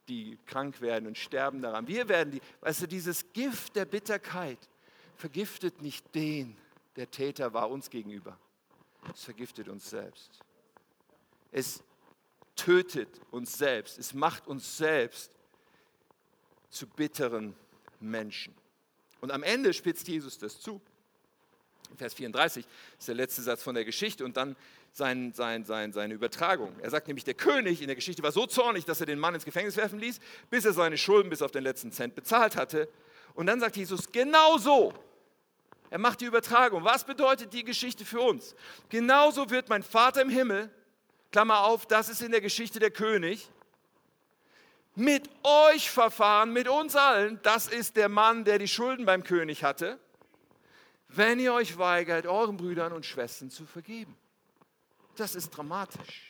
Speaker 1: die krank werden und sterben daran. Wir werden die, weißt du, dieses Gift der Bitterkeit vergiftet nicht den, der Täter war uns gegenüber. Es vergiftet uns selbst. Es tötet uns selbst. Es macht uns selbst zu bitteren Menschen. Und am Ende spitzt Jesus das zu. Vers 34 ist der letzte Satz von der Geschichte und dann sein, sein, sein, seine Übertragung. Er sagt nämlich, der König in der Geschichte war so zornig, dass er den Mann ins Gefängnis werfen ließ, bis er seine Schulden bis auf den letzten Cent bezahlt hatte. Und dann sagt Jesus, genau so. Er macht die Übertragung. Was bedeutet die Geschichte für uns? Genauso wird mein Vater im Himmel, Klammer auf, das ist in der Geschichte der König, mit euch verfahren, mit uns allen. Das ist der Mann, der die Schulden beim König hatte, wenn ihr euch weigert, euren Brüdern und Schwestern zu vergeben. Das ist dramatisch.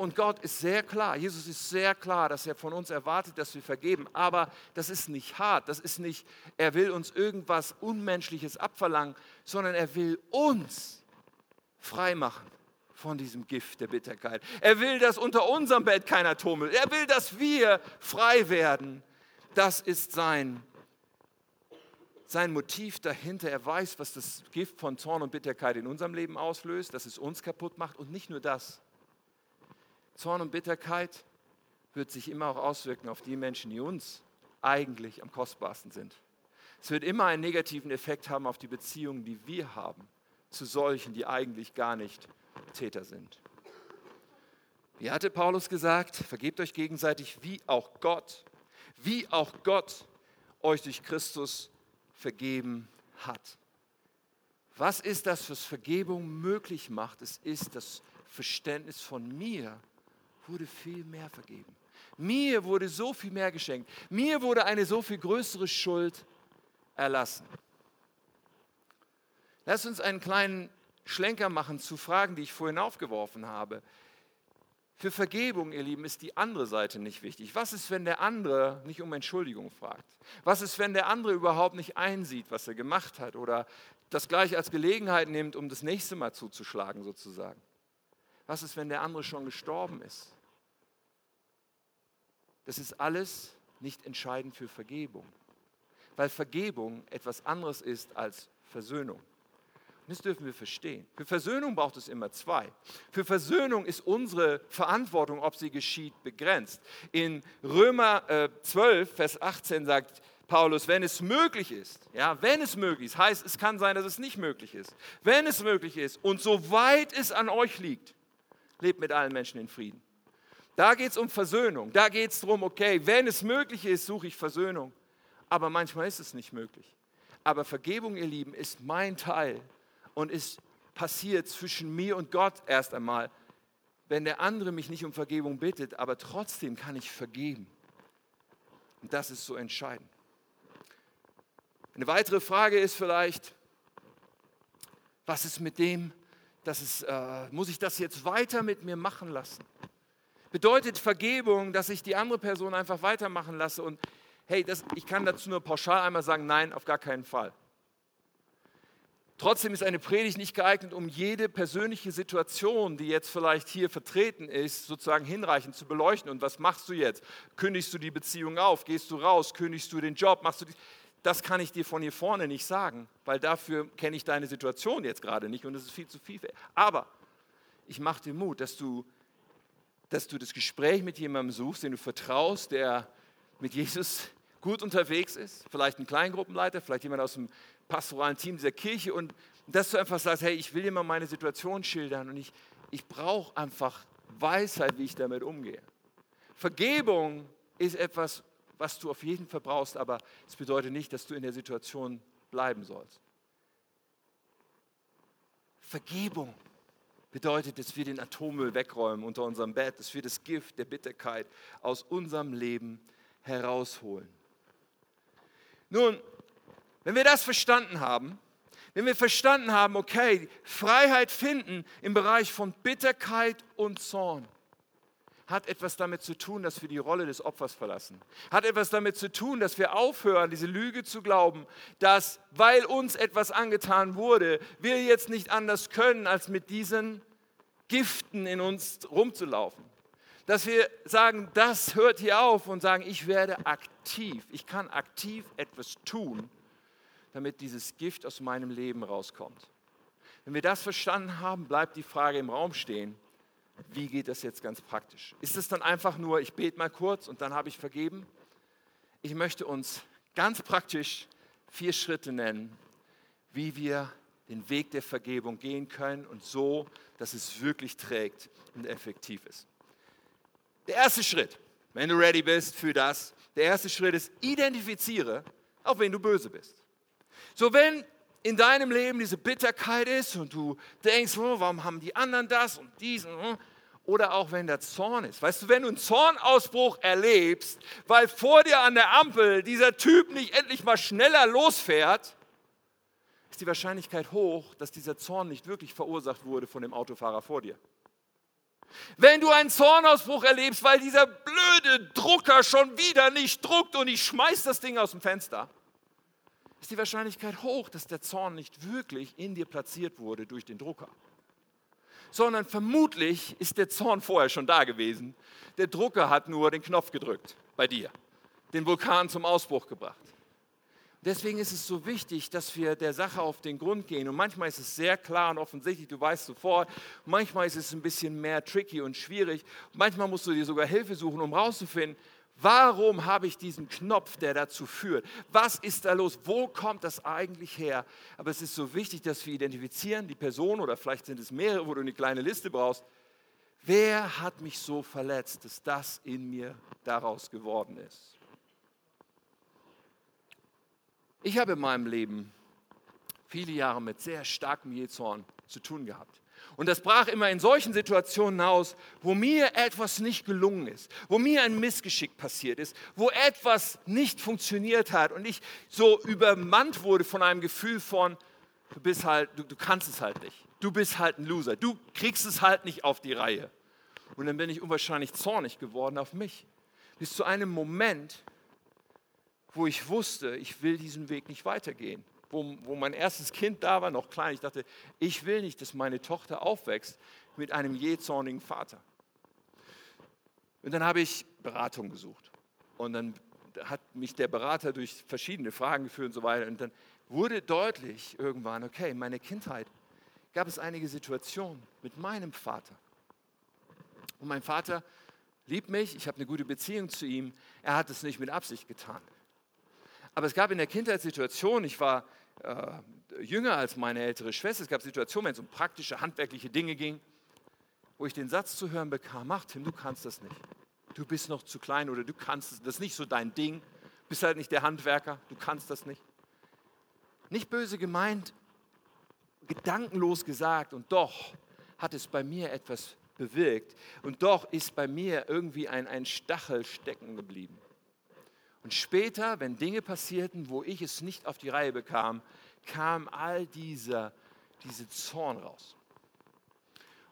Speaker 1: Und Gott ist sehr klar, Jesus ist sehr klar, dass er von uns erwartet, dass wir vergeben. Aber das ist nicht hart, das ist nicht, er will uns irgendwas Unmenschliches abverlangen, sondern er will uns frei machen von diesem Gift der Bitterkeit. Er will, dass unter unserem Bett keiner tummelt. Er will, dass wir frei werden. Das ist sein sein Motiv dahinter. Er weiß, was das Gift von Zorn und Bitterkeit in unserem Leben auslöst, dass es uns kaputt macht. Und nicht nur das. Zorn und Bitterkeit wird sich immer auch auswirken auf die Menschen, die uns eigentlich am kostbarsten sind. Es wird immer einen negativen Effekt haben auf die Beziehungen, die wir haben zu solchen, die eigentlich gar nicht Täter sind. Wie hatte Paulus gesagt, vergebt euch gegenseitig, wie auch Gott, wie auch Gott euch durch Christus vergeben hat. Was ist das, was Vergebung möglich macht? Es ist das Verständnis von mir wurde viel mehr vergeben. Mir wurde so viel mehr geschenkt. Mir wurde eine so viel größere Schuld erlassen. Lass uns einen kleinen Schlenker machen zu Fragen, die ich vorhin aufgeworfen habe. Für Vergebung, ihr Lieben, ist die andere Seite nicht wichtig. Was ist, wenn der andere nicht um Entschuldigung fragt? Was ist, wenn der andere überhaupt nicht einsieht, was er gemacht hat oder das gleich als Gelegenheit nimmt, um das nächste Mal zuzuschlagen sozusagen? Was ist, wenn der andere schon gestorben ist? Das ist alles nicht entscheidend für Vergebung, weil Vergebung etwas anderes ist als Versöhnung. Das dürfen wir verstehen. Für Versöhnung braucht es immer zwei. Für Versöhnung ist unsere Verantwortung, ob sie geschieht, begrenzt. In Römer äh, 12, Vers 18 sagt Paulus, wenn es möglich ist, ja, wenn es möglich ist, heißt, es kann sein, dass es nicht möglich ist. Wenn es möglich ist und soweit es an euch liegt, lebt mit allen Menschen in Frieden. Da geht es um Versöhnung. Da geht es darum, okay, wenn es möglich ist, suche ich Versöhnung. Aber manchmal ist es nicht möglich. Aber Vergebung, ihr Lieben, ist mein Teil und ist passiert zwischen mir und Gott erst einmal, wenn der andere mich nicht um Vergebung bittet, aber trotzdem kann ich vergeben. Und das ist so entscheidend. Eine weitere Frage ist vielleicht, was ist mit dem, dass es, äh, muss ich das jetzt weiter mit mir machen lassen? Bedeutet Vergebung, dass ich die andere Person einfach weitermachen lasse und hey, das, ich kann dazu nur pauschal einmal sagen, nein, auf gar keinen Fall. Trotzdem ist eine Predigt nicht geeignet, um jede persönliche Situation, die jetzt vielleicht hier vertreten ist, sozusagen hinreichend zu beleuchten. Und was machst du jetzt? Kündigst du die Beziehung auf? Gehst du raus? Kündigst du den Job? Machst du die? Das kann ich dir von hier vorne nicht sagen, weil dafür kenne ich deine Situation jetzt gerade nicht und es ist viel zu viel. Aber ich mache dir Mut, dass du, dass du das Gespräch mit jemandem suchst, den du vertraust, der mit Jesus gut unterwegs ist, vielleicht ein Kleingruppenleiter, vielleicht jemand aus dem pastoralen Team dieser Kirche und dass du einfach sagst, hey, ich will dir mal meine Situation schildern und ich, ich brauche einfach Weisheit, wie ich damit umgehe. Vergebung ist etwas, was du auf jeden Fall brauchst, aber es bedeutet nicht, dass du in der Situation bleiben sollst. Vergebung bedeutet, dass wir den Atommüll wegräumen unter unserem Bett, dass wir das Gift der Bitterkeit aus unserem Leben herausholen. Nun, wenn wir das verstanden haben, wenn wir verstanden haben, okay, Freiheit finden im Bereich von Bitterkeit und Zorn, hat etwas damit zu tun, dass wir die Rolle des Opfers verlassen. Hat etwas damit zu tun, dass wir aufhören, diese Lüge zu glauben, dass, weil uns etwas angetan wurde, wir jetzt nicht anders können, als mit diesen Giften in uns rumzulaufen. Dass wir sagen, das hört hier auf und sagen, ich werde aktiv. Ich kann aktiv etwas tun, damit dieses Gift aus meinem Leben rauskommt. Wenn wir das verstanden haben, bleibt die Frage im Raum stehen, wie geht das jetzt ganz praktisch? Ist es dann einfach nur, ich bete mal kurz und dann habe ich vergeben? Ich möchte uns ganz praktisch vier Schritte nennen, wie wir den Weg der Vergebung gehen können und so, dass es wirklich trägt und effektiv ist. Der erste Schritt, wenn du ready bist für das, der erste Schritt ist, identifiziere, auf wen du böse bist. So, wenn in deinem Leben diese Bitterkeit ist und du denkst, oh, warum haben die anderen das und diesen, hm? Oder auch wenn der Zorn ist. Weißt du, wenn du einen Zornausbruch erlebst, weil vor dir an der Ampel dieser Typ nicht endlich mal schneller losfährt, ist die Wahrscheinlichkeit hoch, dass dieser Zorn nicht wirklich verursacht wurde von dem Autofahrer vor dir. Wenn du einen Zornausbruch erlebst, weil dieser blöde Drucker schon wieder nicht druckt und ich schmeiß das Ding aus dem Fenster, ist die Wahrscheinlichkeit hoch, dass der Zorn nicht wirklich in dir platziert wurde durch den Drucker. Sondern vermutlich ist der Zorn vorher schon da gewesen. Der Drucker hat nur den Knopf gedrückt bei dir, den Vulkan zum Ausbruch gebracht. Deswegen ist es so wichtig, dass wir der Sache auf den Grund gehen. Und manchmal ist es sehr klar und offensichtlich, du weißt sofort. Manchmal ist es ein bisschen mehr tricky und schwierig. Manchmal musst du dir sogar Hilfe suchen, um herauszufinden, Warum habe ich diesen Knopf, der dazu führt? Was ist da los? Wo kommt das eigentlich her? Aber es ist so wichtig, dass wir identifizieren, die Person oder vielleicht sind es mehrere, wo du eine kleine Liste brauchst. Wer hat mich so verletzt, dass das in mir daraus geworden ist? Ich habe in meinem Leben viele Jahre mit sehr starkem Jezorn zu tun gehabt. Und das brach immer in solchen Situationen aus, wo mir etwas nicht gelungen ist, wo mir ein Missgeschick passiert ist, wo etwas nicht funktioniert hat und ich so übermannt wurde von einem Gefühl von, du bist halt, du, du kannst es halt nicht. Du bist halt ein Loser. Du kriegst es halt nicht auf die Reihe. Und dann bin ich unwahrscheinlich zornig geworden auf mich. Bis zu einem Moment, wo ich wusste, ich will diesen Weg nicht weitergehen wo, wo mein erstes Kind da war, noch klein, ich dachte, ich will nicht, dass meine Tochter aufwächst mit einem jähzornigen Vater. Und dann habe ich Beratung gesucht. Und dann hat mich der Berater durch verschiedene Fragen geführt und so weiter. Und dann wurde deutlich irgendwann, okay, in meiner Kindheit gab es einige Situationen mit meinem Vater. Und mein Vater liebt mich, ich habe eine gute Beziehung zu ihm. Er hat es nicht mit Absicht getan. Aber es gab in der Kindheit Situationen, ich war äh, jünger als meine ältere Schwester. Es gab Situationen, wenn es um praktische, handwerkliche Dinge ging, wo ich den Satz zu hören bekam, ach Tim, du kannst das nicht. Du bist noch zu klein oder du kannst es, das ist nicht so dein Ding. Bist halt nicht der Handwerker, du kannst das nicht. Nicht böse gemeint, gedankenlos gesagt und doch hat es bei mir etwas bewirkt und doch ist bei mir irgendwie ein, ein Stachel stecken geblieben. Und später, wenn Dinge passierten, wo ich es nicht auf die Reihe bekam, kam all dieser, diese Zorn raus.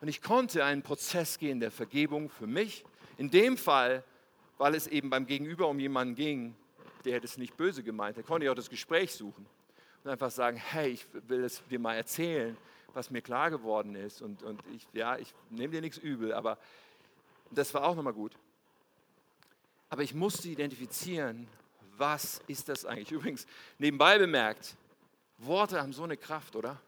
Speaker 1: Und ich konnte einen Prozess gehen der Vergebung für mich. In dem Fall, weil es eben beim Gegenüber um jemanden ging, der es nicht böse gemeint. Da konnte ich auch das Gespräch suchen und einfach sagen, hey, ich will es dir mal erzählen, was mir klar geworden ist. Und, und ich, ja, ich nehme dir nichts übel, aber das war auch nochmal gut. Aber ich musste identifizieren, was ist das eigentlich? Übrigens, nebenbei bemerkt, Worte haben so eine Kraft, oder?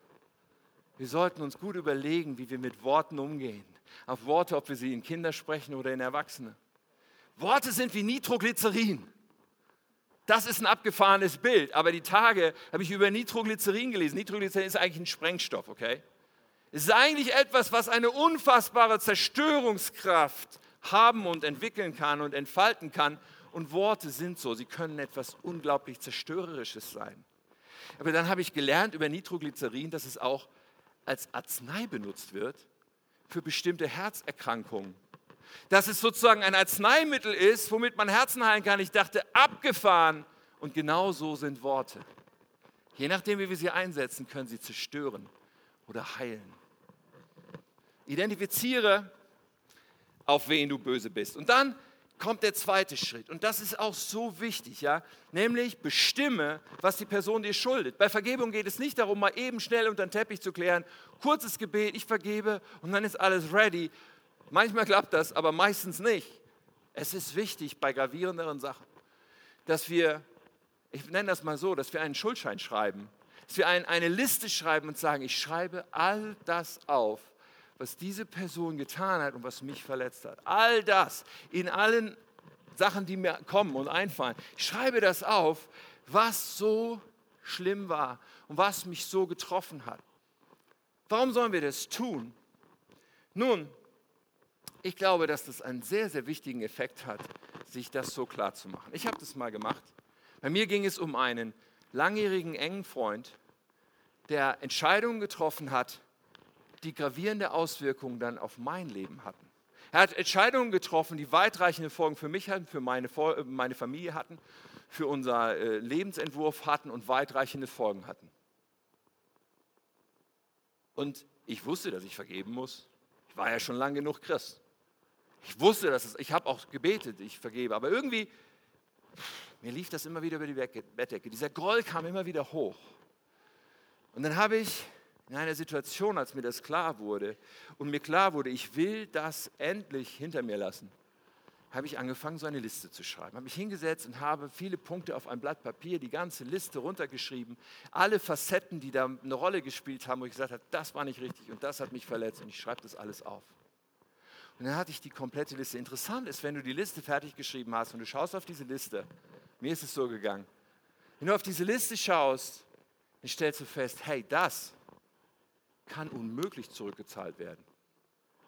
Speaker 1: Wir sollten uns gut überlegen, wie wir mit Worten umgehen. Auf Worte, ob wir sie in Kinder sprechen oder in Erwachsene. Worte sind wie Nitroglycerin. Das ist ein abgefahrenes Bild, aber die Tage habe ich über Nitroglycerin gelesen. Nitroglycerin ist eigentlich ein Sprengstoff, okay? Es ist eigentlich etwas, was eine unfassbare Zerstörungskraft haben und entwickeln kann und entfalten kann. Und Worte sind so, sie können etwas unglaublich Zerstörerisches sein. Aber dann habe ich gelernt über Nitroglycerin, dass es auch als Arznei benutzt wird für bestimmte Herzerkrankungen. Dass es sozusagen ein Arzneimittel ist, womit man Herzen heilen kann. Ich dachte, abgefahren. Und genau so sind Worte. Je nachdem, wie wir sie einsetzen, können sie zerstören oder heilen. Identifiziere, auf wen du böse bist. Und dann kommt der zweite Schritt. Und das ist auch so wichtig, ja. Nämlich bestimme, was die Person dir schuldet. Bei Vergebung geht es nicht darum, mal eben schnell unter den Teppich zu klären. Kurzes Gebet, ich vergebe und dann ist alles ready. Manchmal klappt das, aber meistens nicht. Es ist wichtig bei gravierenderen Sachen, dass wir, ich nenne das mal so, dass wir einen Schuldschein schreiben. Dass wir ein, eine Liste schreiben und sagen, ich schreibe all das auf, was diese Person getan hat und was mich verletzt hat. All das in allen Sachen, die mir kommen und einfallen. Ich schreibe das auf, was so schlimm war und was mich so getroffen hat. Warum sollen wir das tun? Nun, ich glaube, dass das einen sehr, sehr wichtigen Effekt hat, sich das so klar zu machen. Ich habe das mal gemacht. Bei mir ging es um einen langjährigen engen Freund, der Entscheidungen getroffen hat, die gravierende Auswirkungen dann auf mein Leben hatten. Er hat Entscheidungen getroffen, die weitreichende Folgen für mich hatten, für meine, äh, meine Familie hatten, für unser äh, Lebensentwurf hatten und weitreichende Folgen hatten. Und ich wusste, dass ich vergeben muss. Ich war ja schon lange genug Christ. Ich wusste, dass es, ich habe auch gebetet, ich vergebe. Aber irgendwie, mir lief das immer wieder über die Bettdecke. Dieser Groll kam immer wieder hoch. Und dann habe ich in einer Situation, als mir das klar wurde und mir klar wurde, ich will das endlich hinter mir lassen, habe ich angefangen, so eine Liste zu schreiben. Habe mich hingesetzt und habe viele Punkte auf ein Blatt Papier, die ganze Liste runtergeschrieben, alle Facetten, die da eine Rolle gespielt haben, wo ich gesagt habe, das war nicht richtig und das hat mich verletzt und ich schreibe das alles auf. Und dann hatte ich die komplette Liste. Interessant ist, wenn du die Liste fertig geschrieben hast und du schaust auf diese Liste, mir ist es so gegangen, wenn du auf diese Liste schaust, dann stellst du fest, hey, das kann unmöglich zurückgezahlt werden.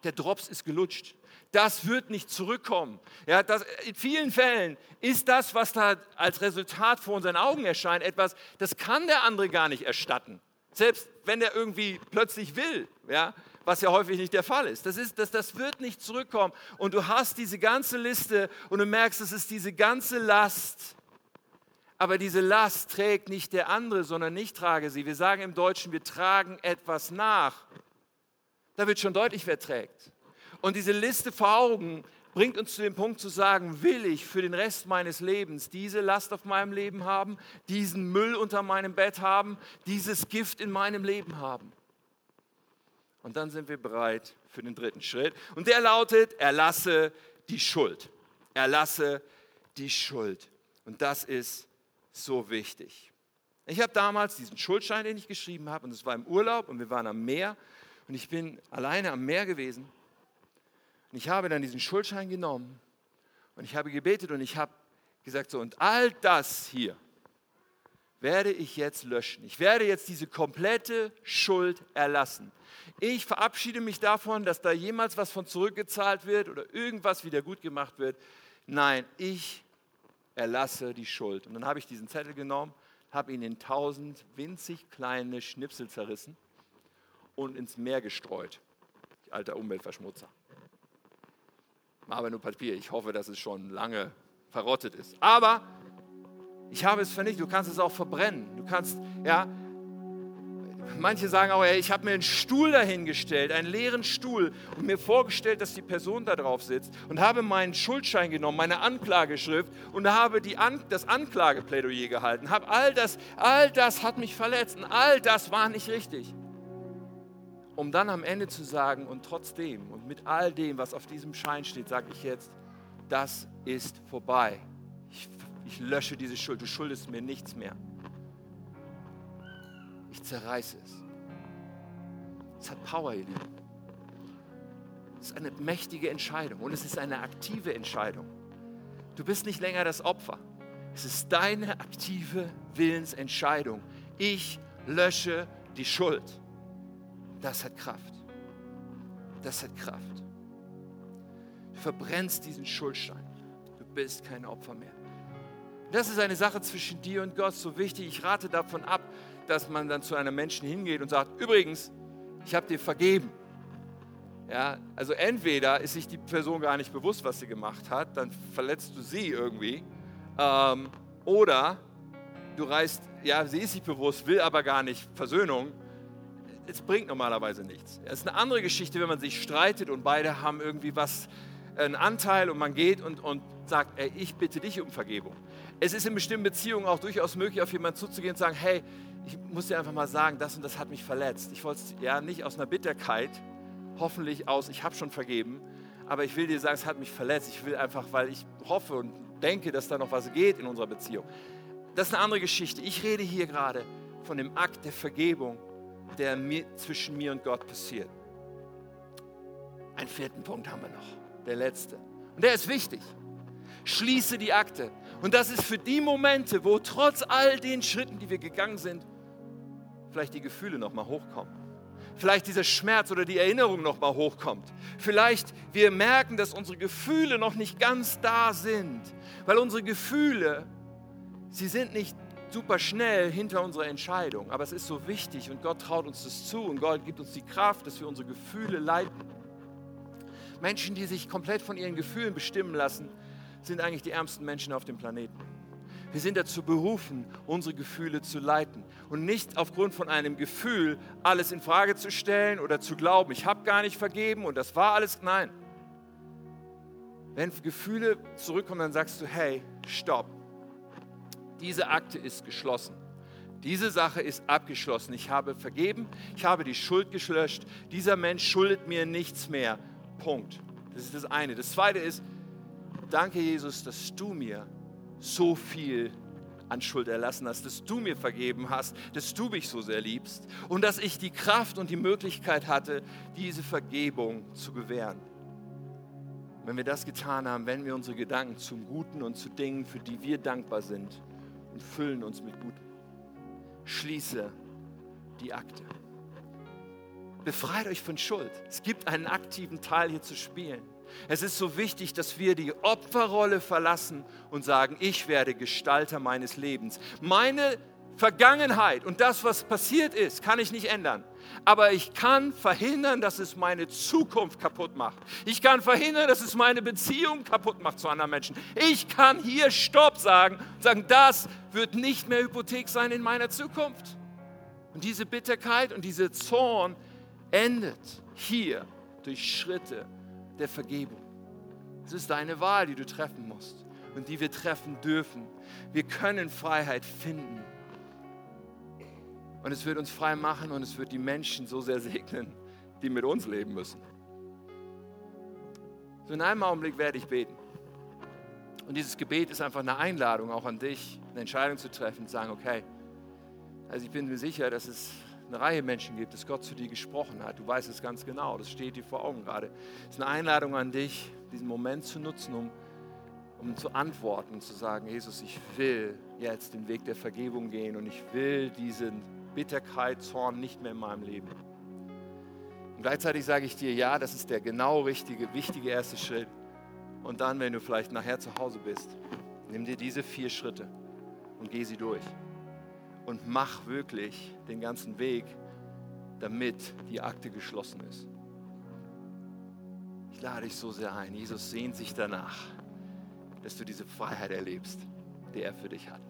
Speaker 1: Der Drops ist gelutscht. Das wird nicht zurückkommen. Ja, das, in vielen Fällen ist das, was da als Resultat vor unseren Augen erscheint, etwas, das kann der andere gar nicht erstatten. Selbst wenn er irgendwie plötzlich will, ja, was ja häufig nicht der Fall ist. Das, ist das, das wird nicht zurückkommen. Und du hast diese ganze Liste und du merkst, es ist diese ganze Last, aber diese Last trägt nicht der andere, sondern ich trage sie. Wir sagen im Deutschen, wir tragen etwas nach. Da wird schon deutlich, wer trägt. Und diese Liste vor Augen bringt uns zu dem Punkt zu sagen, will ich für den Rest meines Lebens diese Last auf meinem Leben haben, diesen Müll unter meinem Bett haben, dieses Gift in meinem Leben haben. Und dann sind wir bereit für den dritten Schritt. Und der lautet, erlasse die Schuld. Erlasse die Schuld. Und das ist so wichtig. Ich habe damals diesen Schuldschein, den ich geschrieben habe, und es war im Urlaub und wir waren am Meer und ich bin alleine am Meer gewesen. Und ich habe dann diesen Schuldschein genommen und ich habe gebetet und ich habe gesagt, so, und all das hier werde ich jetzt löschen. Ich werde jetzt diese komplette Schuld erlassen. Ich verabschiede mich davon, dass da jemals was von zurückgezahlt wird oder irgendwas wieder gut gemacht wird. Nein, ich erlasse die Schuld. Und dann habe ich diesen Zettel genommen, habe ihn in tausend winzig kleine Schnipsel zerrissen und ins Meer gestreut. Alter Umweltverschmutzer. Aber nur Papier. Ich hoffe, dass es schon lange verrottet ist. Aber ich habe es vernichtet. Du kannst es auch verbrennen. Du kannst, ja, Manche sagen auch, ey, ich habe mir einen Stuhl dahingestellt, einen leeren Stuhl und mir vorgestellt, dass die Person da drauf sitzt und habe meinen Schuldschein genommen, meine Anklageschrift und habe die An das Anklageplädoyer gehalten. Habe all das, all das hat mich verletzt und all das war nicht richtig. Um dann am Ende zu sagen und trotzdem und mit all dem, was auf diesem Schein steht, sage ich jetzt, das ist vorbei. Ich, ich lösche diese Schuld. Du schuldest mir nichts mehr. Ich zerreiße es. Es hat Power, ihr Lieben. Es ist eine mächtige Entscheidung und es ist eine aktive Entscheidung. Du bist nicht länger das Opfer. Es ist deine aktive Willensentscheidung. Ich lösche die Schuld. Das hat Kraft. Das hat Kraft. Du verbrennst diesen Schuldstein. Du bist kein Opfer mehr. Das ist eine Sache zwischen dir und Gott so wichtig. Ich rate davon ab, dass man dann zu einem Menschen hingeht und sagt, übrigens, ich habe dir vergeben. Ja, also entweder ist sich die Person gar nicht bewusst, was sie gemacht hat, dann verletzt du sie irgendwie, ähm, oder du reißt, ja, sie ist sich bewusst, will aber gar nicht Versöhnung. Es bringt normalerweise nichts. Es ist eine andere Geschichte, wenn man sich streitet und beide haben irgendwie was, einen Anteil und man geht und, und sagt, ey, ich bitte dich um Vergebung. Es ist in bestimmten Beziehungen auch durchaus möglich, auf jemanden zuzugehen und sagen, hey, ich muss dir einfach mal sagen, das und das hat mich verletzt. Ich wollte es ja nicht aus einer Bitterkeit, hoffentlich aus, ich habe schon vergeben, aber ich will dir sagen, es hat mich verletzt. Ich will einfach, weil ich hoffe und denke, dass da noch was geht in unserer Beziehung. Das ist eine andere Geschichte. Ich rede hier gerade von dem Akt der Vergebung, der mir, zwischen mir und Gott passiert. Einen vierten Punkt haben wir noch, der letzte. Und der ist wichtig. Schließe die Akte. Und das ist für die Momente, wo trotz all den Schritten, die wir gegangen sind, vielleicht die Gefühle nochmal hochkommen. Vielleicht dieser Schmerz oder die Erinnerung nochmal hochkommt. Vielleicht wir merken, dass unsere Gefühle noch nicht ganz da sind. Weil unsere Gefühle, sie sind nicht super schnell hinter unserer Entscheidung. Aber es ist so wichtig und Gott traut uns das zu und Gott gibt uns die Kraft, dass wir unsere Gefühle leiten. Menschen, die sich komplett von ihren Gefühlen bestimmen lassen, sind eigentlich die ärmsten Menschen auf dem Planeten. Wir sind dazu berufen, unsere Gefühle zu leiten und nicht aufgrund von einem Gefühl alles in Frage zu stellen oder zu glauben, ich habe gar nicht vergeben und das war alles. Nein. Wenn Gefühle zurückkommen, dann sagst du, hey, stopp. Diese Akte ist geschlossen. Diese Sache ist abgeschlossen. Ich habe vergeben, ich habe die Schuld gelöscht. Dieser Mensch schuldet mir nichts mehr. Punkt. Das ist das eine. Das zweite ist, Danke, Jesus, dass du mir so viel an Schuld erlassen hast, dass du mir vergeben hast, dass du mich so sehr liebst und dass ich die Kraft und die Möglichkeit hatte, diese Vergebung zu gewähren. Wenn wir das getan haben, wenden wir unsere Gedanken zum Guten und zu Dingen, für die wir dankbar sind und füllen uns mit Gutem. Schließe die Akte. Befreit euch von Schuld. Es gibt einen aktiven Teil hier zu spielen. Es ist so wichtig, dass wir die Opferrolle verlassen und sagen, ich werde Gestalter meines Lebens. Meine Vergangenheit und das, was passiert ist, kann ich nicht ändern. Aber ich kann verhindern, dass es meine Zukunft kaputt macht. Ich kann verhindern, dass es meine Beziehung kaputt macht zu anderen Menschen. Ich kann hier Stopp sagen und sagen, das wird nicht mehr Hypothek sein in meiner Zukunft. Und diese Bitterkeit und dieser Zorn endet hier durch Schritte der Vergebung. Es ist deine Wahl, die du treffen musst und die wir treffen dürfen. Wir können Freiheit finden. Und es wird uns frei machen und es wird die Menschen so sehr *laughs* segnen, die mit uns leben müssen. So in einem Augenblick werde ich beten. Und dieses Gebet ist einfach eine Einladung auch an dich, eine Entscheidung zu treffen, zu sagen, okay, also ich bin mir sicher, dass es eine Reihe Menschen gibt, dass Gott zu dir gesprochen hat. Du weißt es ganz genau, das steht dir vor Augen gerade. Es ist eine Einladung an dich, diesen Moment zu nutzen, um, um zu antworten zu sagen, Jesus, ich will jetzt den Weg der Vergebung gehen und ich will diesen Bitterkeit, Zorn nicht mehr in meinem Leben. Und gleichzeitig sage ich dir, ja, das ist der genau richtige, wichtige erste Schritt. Und dann, wenn du vielleicht nachher zu Hause bist, nimm dir diese vier Schritte und geh sie durch und mach wirklich den ganzen Weg, damit die Akte geschlossen ist. Ich lade dich so sehr ein. Jesus sehnt sich danach, dass du diese Freiheit erlebst, die er für dich hat.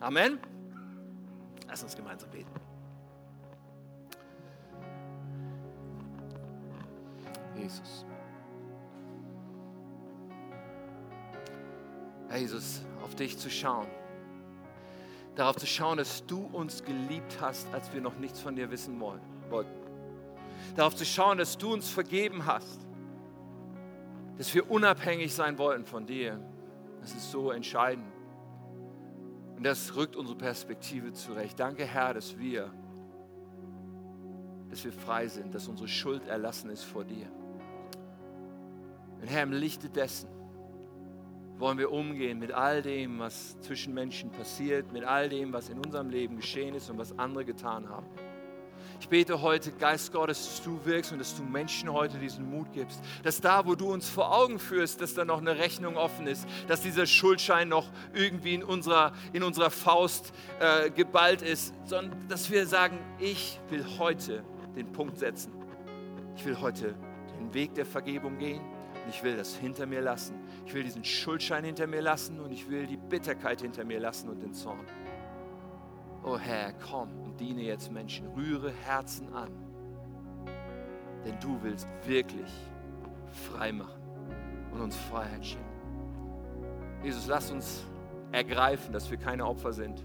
Speaker 1: Amen. Lass uns gemeinsam beten. Jesus. Herr Jesus, auf dich zu schauen darauf zu schauen, dass du uns geliebt hast, als wir noch nichts von dir wissen wollten. Darauf zu schauen, dass du uns vergeben hast, dass wir unabhängig sein wollten von dir. Das ist so entscheidend. Und das rückt unsere Perspektive zurecht. Danke, Herr, dass wir, dass wir frei sind, dass unsere Schuld erlassen ist vor dir. Und Herr, im Lichte dessen wollen wir umgehen mit all dem, was zwischen Menschen passiert, mit all dem, was in unserem Leben geschehen ist und was andere getan haben. Ich bete heute, Geist Gottes, dass du wirkst und dass du Menschen heute diesen Mut gibst. Dass da, wo du uns vor Augen führst, dass da noch eine Rechnung offen ist, dass dieser Schuldschein noch irgendwie in unserer, in unserer Faust äh, geballt ist, sondern dass wir sagen, ich will heute den Punkt setzen. Ich will heute den Weg der Vergebung gehen und ich will das hinter mir lassen. Ich will diesen Schuldschein hinter mir lassen und ich will die Bitterkeit hinter mir lassen und den Zorn. Oh Herr, komm und diene jetzt Menschen. Rühre Herzen an. Denn du willst wirklich frei machen und uns Freiheit schenken. Jesus, lass uns ergreifen, dass wir keine Opfer sind.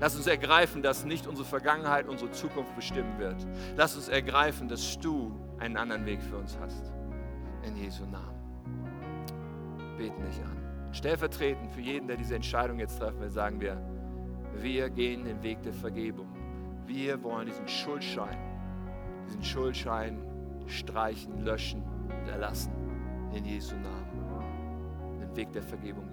Speaker 1: Lass uns ergreifen, dass nicht unsere Vergangenheit unsere Zukunft bestimmen wird. Lass uns ergreifen, dass du einen anderen Weg für uns hast. In Jesu Namen. Beten dich an. Stellvertretend für jeden, der diese Entscheidung jetzt treffen will, sagen wir, wir gehen den Weg der Vergebung. Wir wollen diesen Schuldschein, diesen Schuldschein streichen, löschen und erlassen. In Jesu Namen. Den Weg der Vergebung.